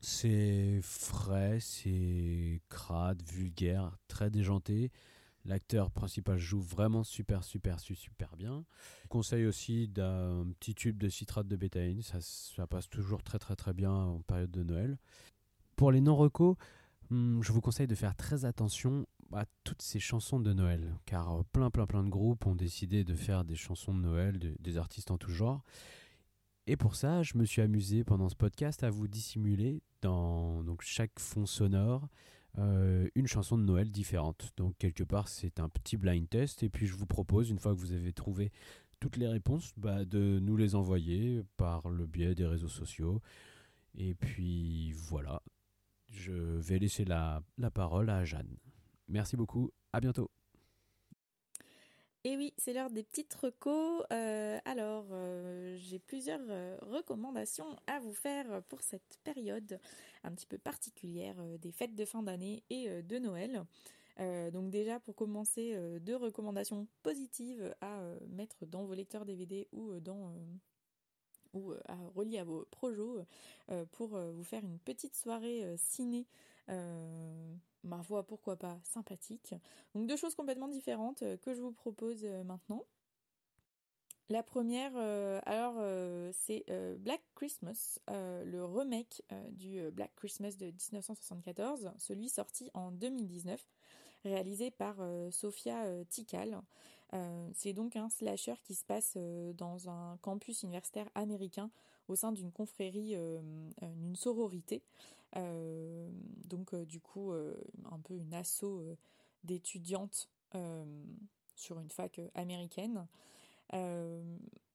C'est frais, c'est crade, vulgaire, très déjanté. L'acteur principal joue vraiment super, super, super bien. Je conseille aussi d'un petit tube de citrate de bétaïne. Ça, ça, passe toujours très, très, très bien en période de Noël. Pour les non-recos, hmm, je vous conseille de faire très attention à toutes ces chansons de Noël. Car plein, plein, plein de groupes ont décidé de faire des chansons de Noël, de, des artistes en tout genre. Et pour ça, je me suis amusé pendant ce podcast à vous dissimuler dans chaque fond sonore euh, une chanson de Noël différente. Donc quelque part, c'est un petit blind test. Et puis je vous propose, une fois que vous avez trouvé toutes les réponses, bah, de nous les envoyer par le biais des réseaux sociaux. Et puis voilà, je vais laisser la, parole à Jeanne. Merci beaucoup, à bientôt. Et oui, c'est l'heure des petites recos. Euh, alors, euh, j'ai plusieurs euh, recommandations à vous faire pour cette période un petit peu particulière des fêtes de fin d'année et de Noël. Donc déjà pour commencer, deux recommandations positives à mettre dans vos lecteurs DVD ou dans ou à relier à vos projets pour vous faire une petite soirée ciné ma foi, pourquoi pas, sympathique. Donc deux choses complètement différentes que je vous propose maintenant. La première, alors c'est Black Christmas, le remake du Black Christmas de 1974, celui sorti en 2019, réalisé par Sofia Tikal. C'est donc un slasher qui se passe dans un campus universitaire américain au sein d'une confrérie, d'une sororité. donc du coup, un peu une asso d'étudiantes sur une fac américaine.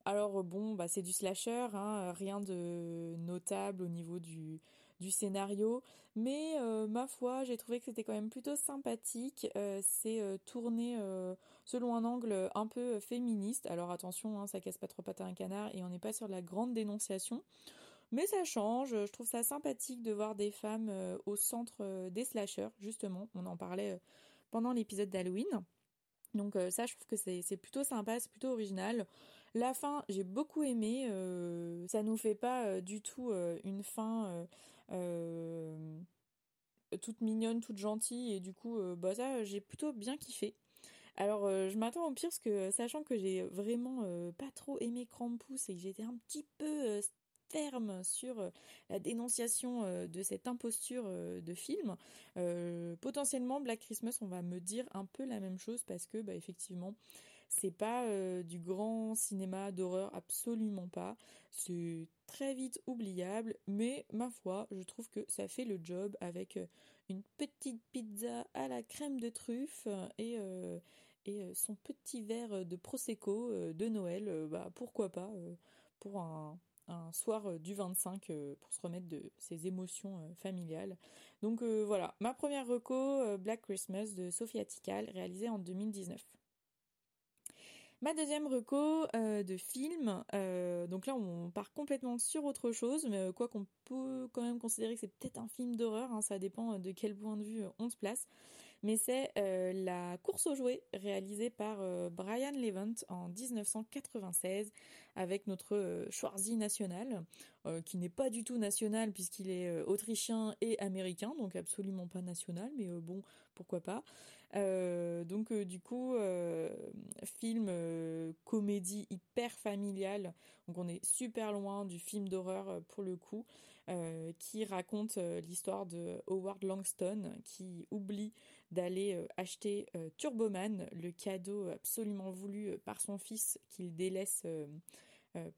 alors bon, bah, c'est du slasher, hein, rien de notable au niveau du, du scénario, mais ma foi, j'ai trouvé que c'était quand même plutôt sympathique. c'est tourné selon un angle un peu féministe. Alors attention, hein, ça casse pas trop patin un canard et on n'est pas sur de la grande dénonciation. Mais ça change, je trouve ça sympathique de voir des femmes euh, au centre euh, des slashers, justement. On en parlait euh, pendant l'épisode d'Halloween. Donc ça, je trouve que c'est plutôt sympa, c'est plutôt original. La fin, j'ai beaucoup aimé. ça nous fait pas du tout une fin toute mignonne, toute gentille. Et du coup, bah ça, j'ai plutôt bien kiffé. Alors, je m'attends au pire parce que, sachant que j'ai vraiment pas trop aimé Krampus et que j'étais un petit peu ferme sur euh, la dénonciation euh, de cette imposture euh, de film. potentiellement, Black Christmas, on va me dire un peu la même chose parce que, bah, effectivement, c'est pas du grand cinéma d'horreur, absolument pas. C'est très vite oubliable, mais ma foi, je trouve que ça fait le job avec une petite pizza à la crème de truffe et, et son petit verre de prosecco de Noël. bah pourquoi pas pour un soir euh, du 25 euh, pour se remettre de ses émotions euh, familiales. Donc voilà, ma première reco, Black Christmas de Sophia Tikal, réalisée en 2019. Ma deuxième reco de film, donc là on part complètement sur autre chose, mais quoi qu'on peut quand même considérer que c'est peut-être un film d'horreur, hein, ça dépend de quel point de vue on se place mais c'est euh, la course aux jouets réalisée par euh, Brian Levant en 1996 avec notre euh, Schwarzy national, qui n'est pas du tout national puisqu'il est autrichien et américain, donc absolument pas national, mais bon, pourquoi pas. Donc du coup, film comédie hyper familial, donc on est super loin du film d'horreur pour le coup. qui raconte l'histoire de Howard Langston qui oublie d'aller euh, acheter euh, Turboman, le cadeau absolument voulu euh, par son fils qu'il délaisse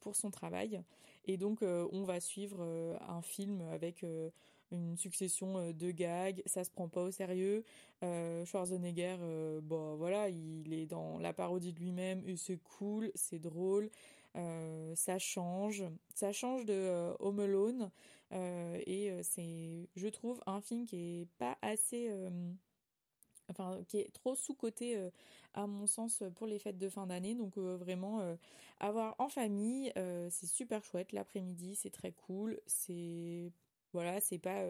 pour son travail. Et donc on va suivre un film avec une succession de gags, ça se prend pas au sérieux. Schwarzenegger, bon voilà, il est dans la parodie de lui-même c'est cool, c'est drôle, ça change, ça change de Home Alone et c'est, je trouve, un film qui est pas assez enfin qui est trop sous-coté euh, à mon sens pour les fêtes de fin d'année. Donc euh, vraiment euh, avoir en famille, c'est super chouette. L'après-midi, c'est très cool. C'est voilà, c'est pas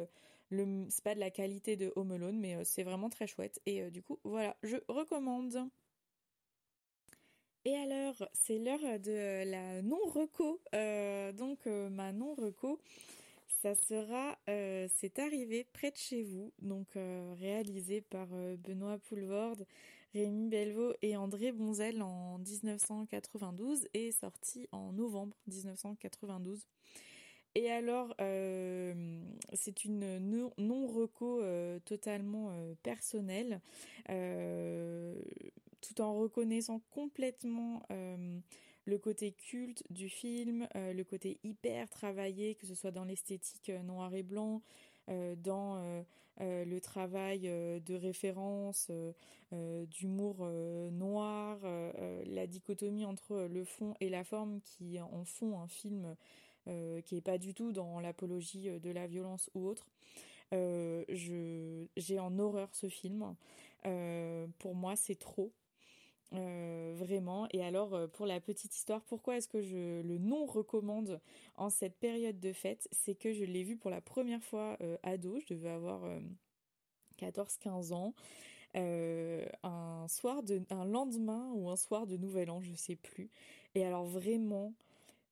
c'est pas de la qualité de Home Alone, mais c'est vraiment très chouette. Et du coup, voilà, je recommande. Et alors, c'est l'heure de la non-reco. donc, ma non-reco, ça sera euh, C'est arrivé près de chez vous, donc euh, réalisé par euh, Benoît Poulvorde, Rémi Belvaux et André Bonzel en 1992 et sorti en novembre 1992. Et alors, c'est une non-reco totalement personnelle, tout en reconnaissant complètement le côté culte du film, euh, le côté hyper travaillé, que ce soit dans l'esthétique euh, noir et blanc, euh, dans le travail de référence, d'humour noir, la dichotomie entre le fond et la forme qui en font un film qui n'est pas du tout dans l'apologie de la violence ou autre. j'ai en horreur ce film. pour moi, c'est trop. Euh, vraiment. Et alors, euh, pour la petite histoire, pourquoi est-ce que je le non recommande en cette période de fête? C'est que je l'ai vu pour la première fois euh, ado, je devais avoir 14-15 ans. un soir de un lendemain ou un soir de nouvel an je sais plus et alors vraiment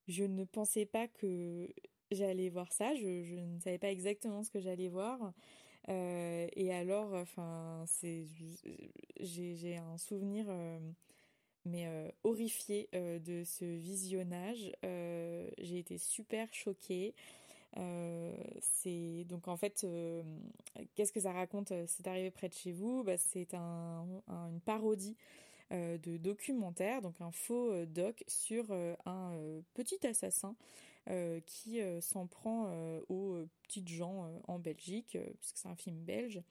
je ne pensais pas que j'allais voir ça je, ne savais pas exactement ce que j'allais voir euh, et alors, enfin, c'est, j'ai un souvenir euh, mais euh, horrifié de ce visionnage. j'ai été super choquée. c'est donc en fait, qu'est-ce que ça raconte? C'est arrivé près de chez vous. Bah, c'est un, une parodie de documentaire, donc un faux doc sur un petit assassin euh, qui euh, s'en prend euh, aux petites gens en Belgique, puisque c'est un film belge.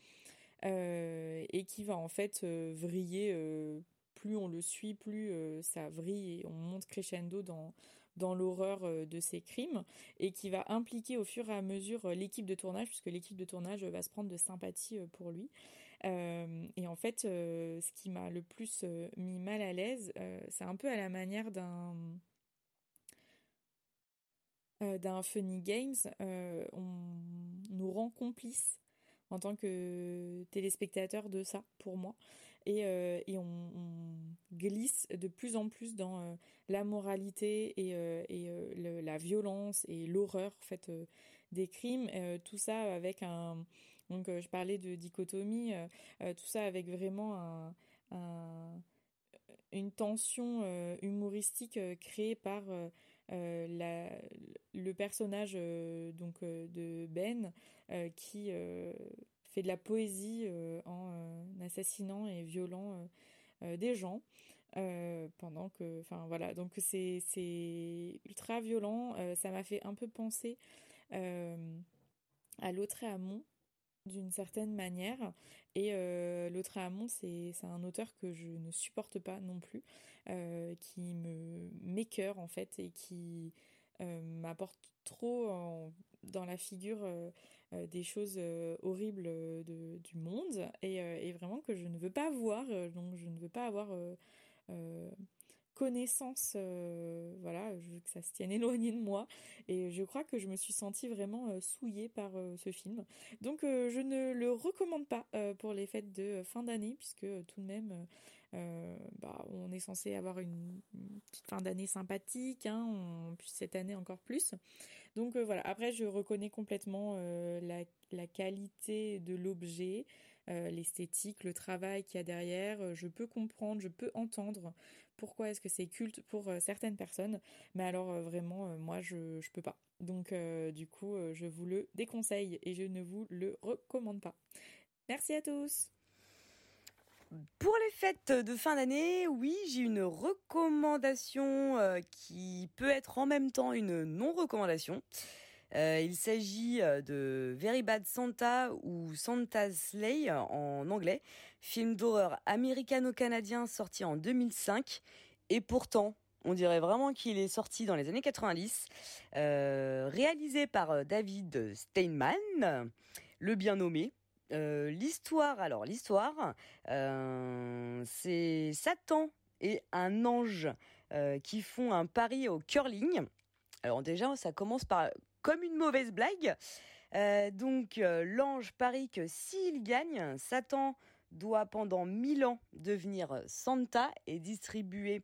et qui va en fait vriller. plus on le suit, plus ça vrille et on monte crescendo dans, dans l'horreur de ces crimes et qui va impliquer au fur et à mesure l'équipe de tournage, puisque l'équipe de tournage va se prendre de sympathie pour lui. Et en fait, ce qui m'a le plus mis mal à l'aise, c'est un peu à la manière d'un d'un Funny Games, on nous rend complices en tant que téléspectateur de ça pour moi. Et, et on, glisse de plus en plus dans la moralité et, et la violence et l'horreur en des crimes. Tout ça avec un donc je parlais de dichotomie tout ça avec vraiment un, une tension humoristique créée par le personnage donc de Ben qui fait de la poésie en assassinant et violant des gens. pendant que enfin voilà donc c'est c'est ultra violent ça m'a fait un peu penser à l'autre Amont d'une certaine manière. Et l'autre Amont c'est un auteur que je ne supporte pas non plus qui me m'écœure en fait et qui m'apporte trop dans la figure des choses horribles du monde. Et, vraiment que je ne veux pas voir, donc je ne veux pas avoir connaissance, voilà, je veux que ça se tienne (laughs) éloigné de moi. Et je crois que je me suis sentie vraiment souillée par ce film. Donc je ne le recommande pas pour les fêtes de fin d'année, puisque tout de même, bah, on est censé avoir une, petite fin d'année sympathique, hein, cette année encore plus. Donc voilà, après je reconnais complètement la, qualité de l'objet, l'esthétique, le travail qu'il y a derrière. Je peux comprendre, je peux entendre pourquoi est-ce que c'est culte pour certaines personnes, mais alors vraiment, moi je ne peux pas. Donc du coup, je vous le déconseille et je ne vous le recommande pas. Merci à tous pour les fêtes de fin d'année, oui, j'ai une recommandation euh, qui peut être en même temps une non-recommandation. Euh, il s'agit euh, de Very Bad Santa ou Santa's Slay en anglais, film d'horreur américano-canadien sorti en 2005. Et pourtant, on dirait vraiment qu'il est sorti dans les années 90, réalisé par David Steinman, le bien nommé, l'histoire, alors l'histoire, c'est Satan et un ange qui font un pari au curling. Alors déjà, ça commence par comme une mauvaise blague. donc l'ange parie que s'il gagne, Satan doit pendant mille ans devenir Santa et distribuer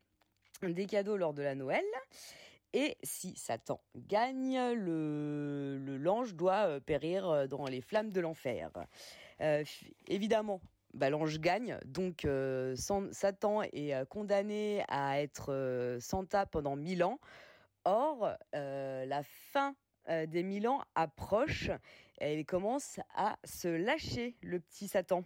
des cadeaux lors de la Noël. Et si Satan gagne, le, l'ange doit périr dans les flammes de l'enfer. évidemment, bah, l'ange gagne, donc Satan est condamné à être Santa pendant mille ans. Or, la fin des mille ans approche et il commence à se lâcher, le petit Satan.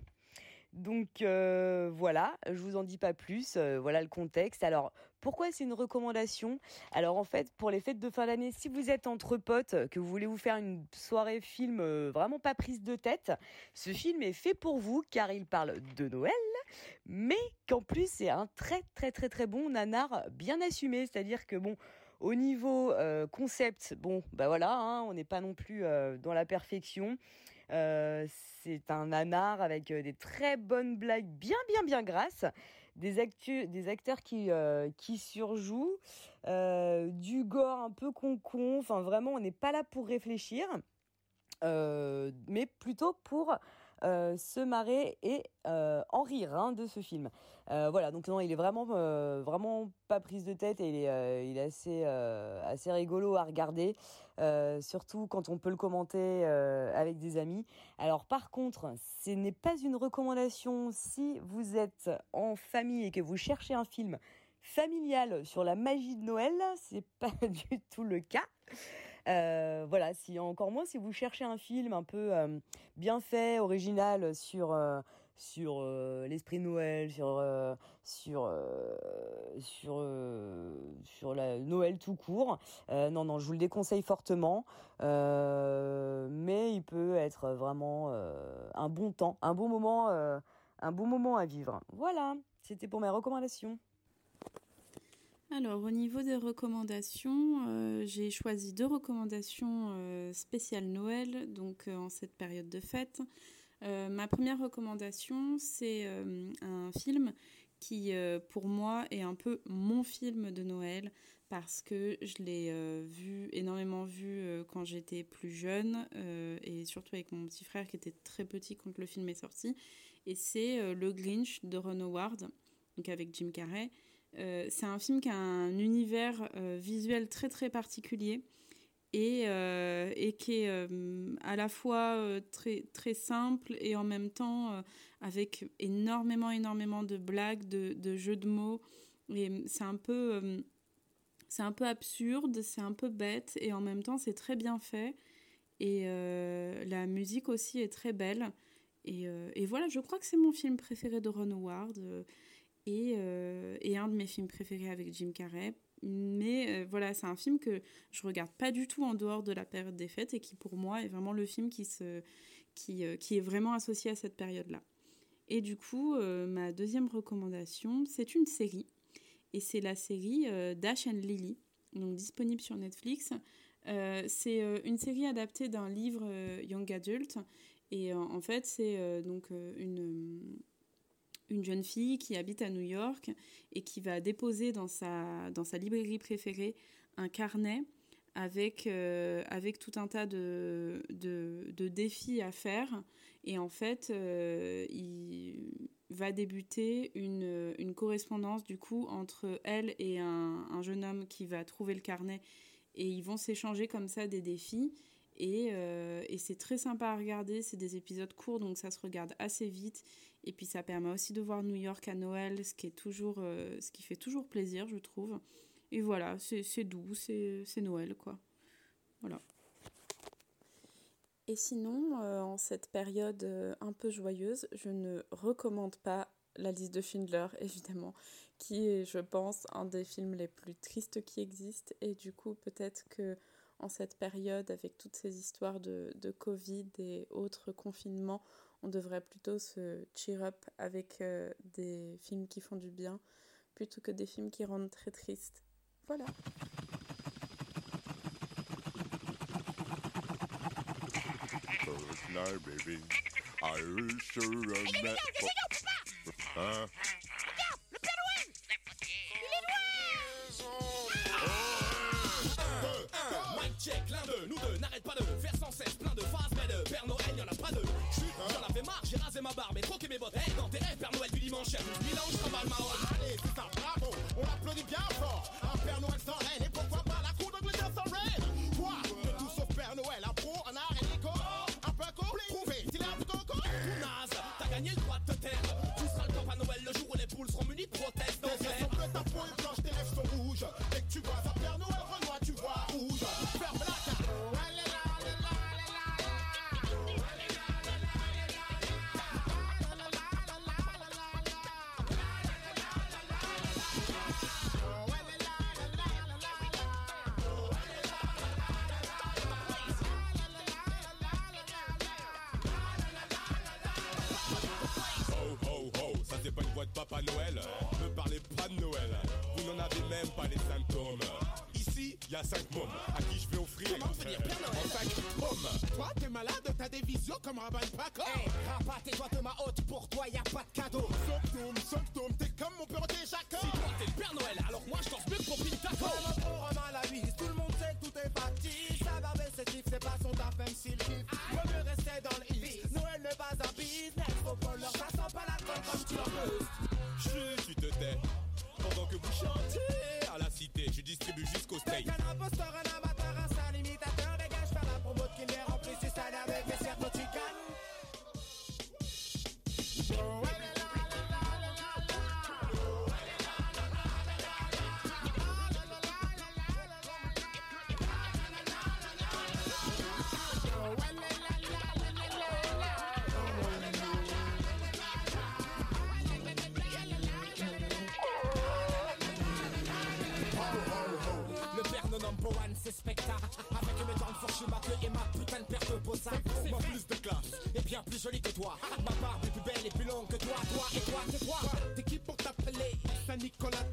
Donc voilà, je vous en dis pas plus. voilà le contexte. Alors pourquoi c'est une recommandation? Alors en fait, pour les fêtes de fin d'année, si vous êtes entre potes, que vous voulez vous faire une soirée film vraiment pas prise de tête, ce film est fait pour vous car il parle de Noël, mais qu'en plus c'est un très très très très bon nanar bien assumé. C'est-à-dire que bon. Au niveau concept, bon, bah voilà, hein, on n'est pas non plus dans la perfection. c'est un nanar avec des très bonnes blagues bien bien bien grasses des, des acteurs qui, euh, qui surjouent, euh, du gore un peu con-con. Enfin, vraiment, on n'est pas là pour réfléchir, euh, mais plutôt pour se marrer et en rire hein, de ce film. voilà, donc non, il est vraiment, vraiment pas prise de tête et il est, il est assez, assez rigolo à regarder, surtout quand on peut le commenter avec des amis. Alors par contre, ce n'est pas une recommandation si vous êtes en famille et que vous cherchez un film familial sur la magie de Noël, c'est pas (laughs) du tout le cas. Euh, voilà, si encore moins si vous cherchez un film un peu euh, bien fait, original sur euh, sur l'esprit Noël, sur sur sur sur la Noël tout court. non non, je vous le déconseille fortement, mais il peut être vraiment un bon temps, un bon moment, un bon moment à vivre. Voilà, c'était pour mes recommandations. Alors, au niveau des recommandations, j'ai choisi deux recommandations spéciales Noël, donc en cette période de fête. ma première recommandation, c'est un film qui, pour moi, est un peu mon film de Noël parce que je l'ai vu, énormément vu quand j'étais plus jeune et surtout avec mon petit frère qui était très petit quand le film est sorti. Et c'est Le Grinch de Ron Howard, donc avec Jim Carrey. Euh, c'est un film qui a un univers euh, visuel très très particulier et, euh, et qui est à la fois très, très simple et en même temps avec énormément énormément de blagues, de, de jeux de mots. Et c'est un peu c'est un peu absurde, c'est un peu bête et en même temps c'est très bien fait. Et la musique aussi est très belle. Et, et voilà, je crois que c'est mon film préféré de Ron Howard. Euh, et, un de mes films préférés avec Jim Carrey. Mais euh, voilà, c'est un film que je regarde pas du tout en dehors de la période des fêtes et qui pour moi est vraiment le film qui, se, qui, euh, qui est vraiment associé à cette période-là. Et du coup, ma deuxième recommandation, c'est une série. Et c'est la série Dash and Lily, donc disponible sur Netflix. c'est une série adaptée d'un livre Young Adult. Et en fait, c'est donc une une jeune fille qui habite à New York et qui va déposer dans sa, dans sa librairie préférée un carnet avec, euh, avec tout un tas de, de, défis à faire. Et en fait, euh, il va débuter une, une, correspondance du coup entre elle et un, un, jeune homme qui va trouver le carnet. Et ils vont s'échanger comme ça des défis. Et, euh, et c'est très sympa à regarder, c'est des épisodes courts, donc ça se regarde assez vite. Et puis ça permet aussi de voir New York à Noël, ce qui, est toujours, euh, ce qui fait toujours plaisir, je trouve. Et voilà, c'est doux, c'est Noël, quoi. Voilà. Et sinon, euh, en cette période euh, un peu joyeuse, je ne recommande pas la liste de Schindler, (laughs) évidemment, qui est, je pense, un des films les plus tristes qui existent. Et du coup, peut-être que en cette période, avec toutes ces histoires de, de Covid et autres confinements, on devrait plutôt se cheer up avec euh, des films qui font du bien plutôt que des films qui rendent très tristes. Voilà. check, l'un de nous deux n'arrête pas de faire sans cesse plein de phrases, mais de Père Noël, y'en a pas deux. J'en avais marre, j'ai rasé ma barbe et troqué mes bottes. Hey, dans tes Père Noël du dimanche, y'a 12 000 ans, je travaille ma. Allez, c'est ça, bravo, on applaudit bien fort. Un Père Noël sans reine, et pourquoi pas la cour d'Angleterre sans reine Quoi? De tout sauf Père Noël, un Avec mes cornes fourchues, ma queue et ma putain de paire de bossa. Moi plus de bien plus jolie que toi. Ma barbe est plus belle et plus longue que toi. Toi et toi, c'est toi. T'es qui pour t'appeler? Saint-Nicolas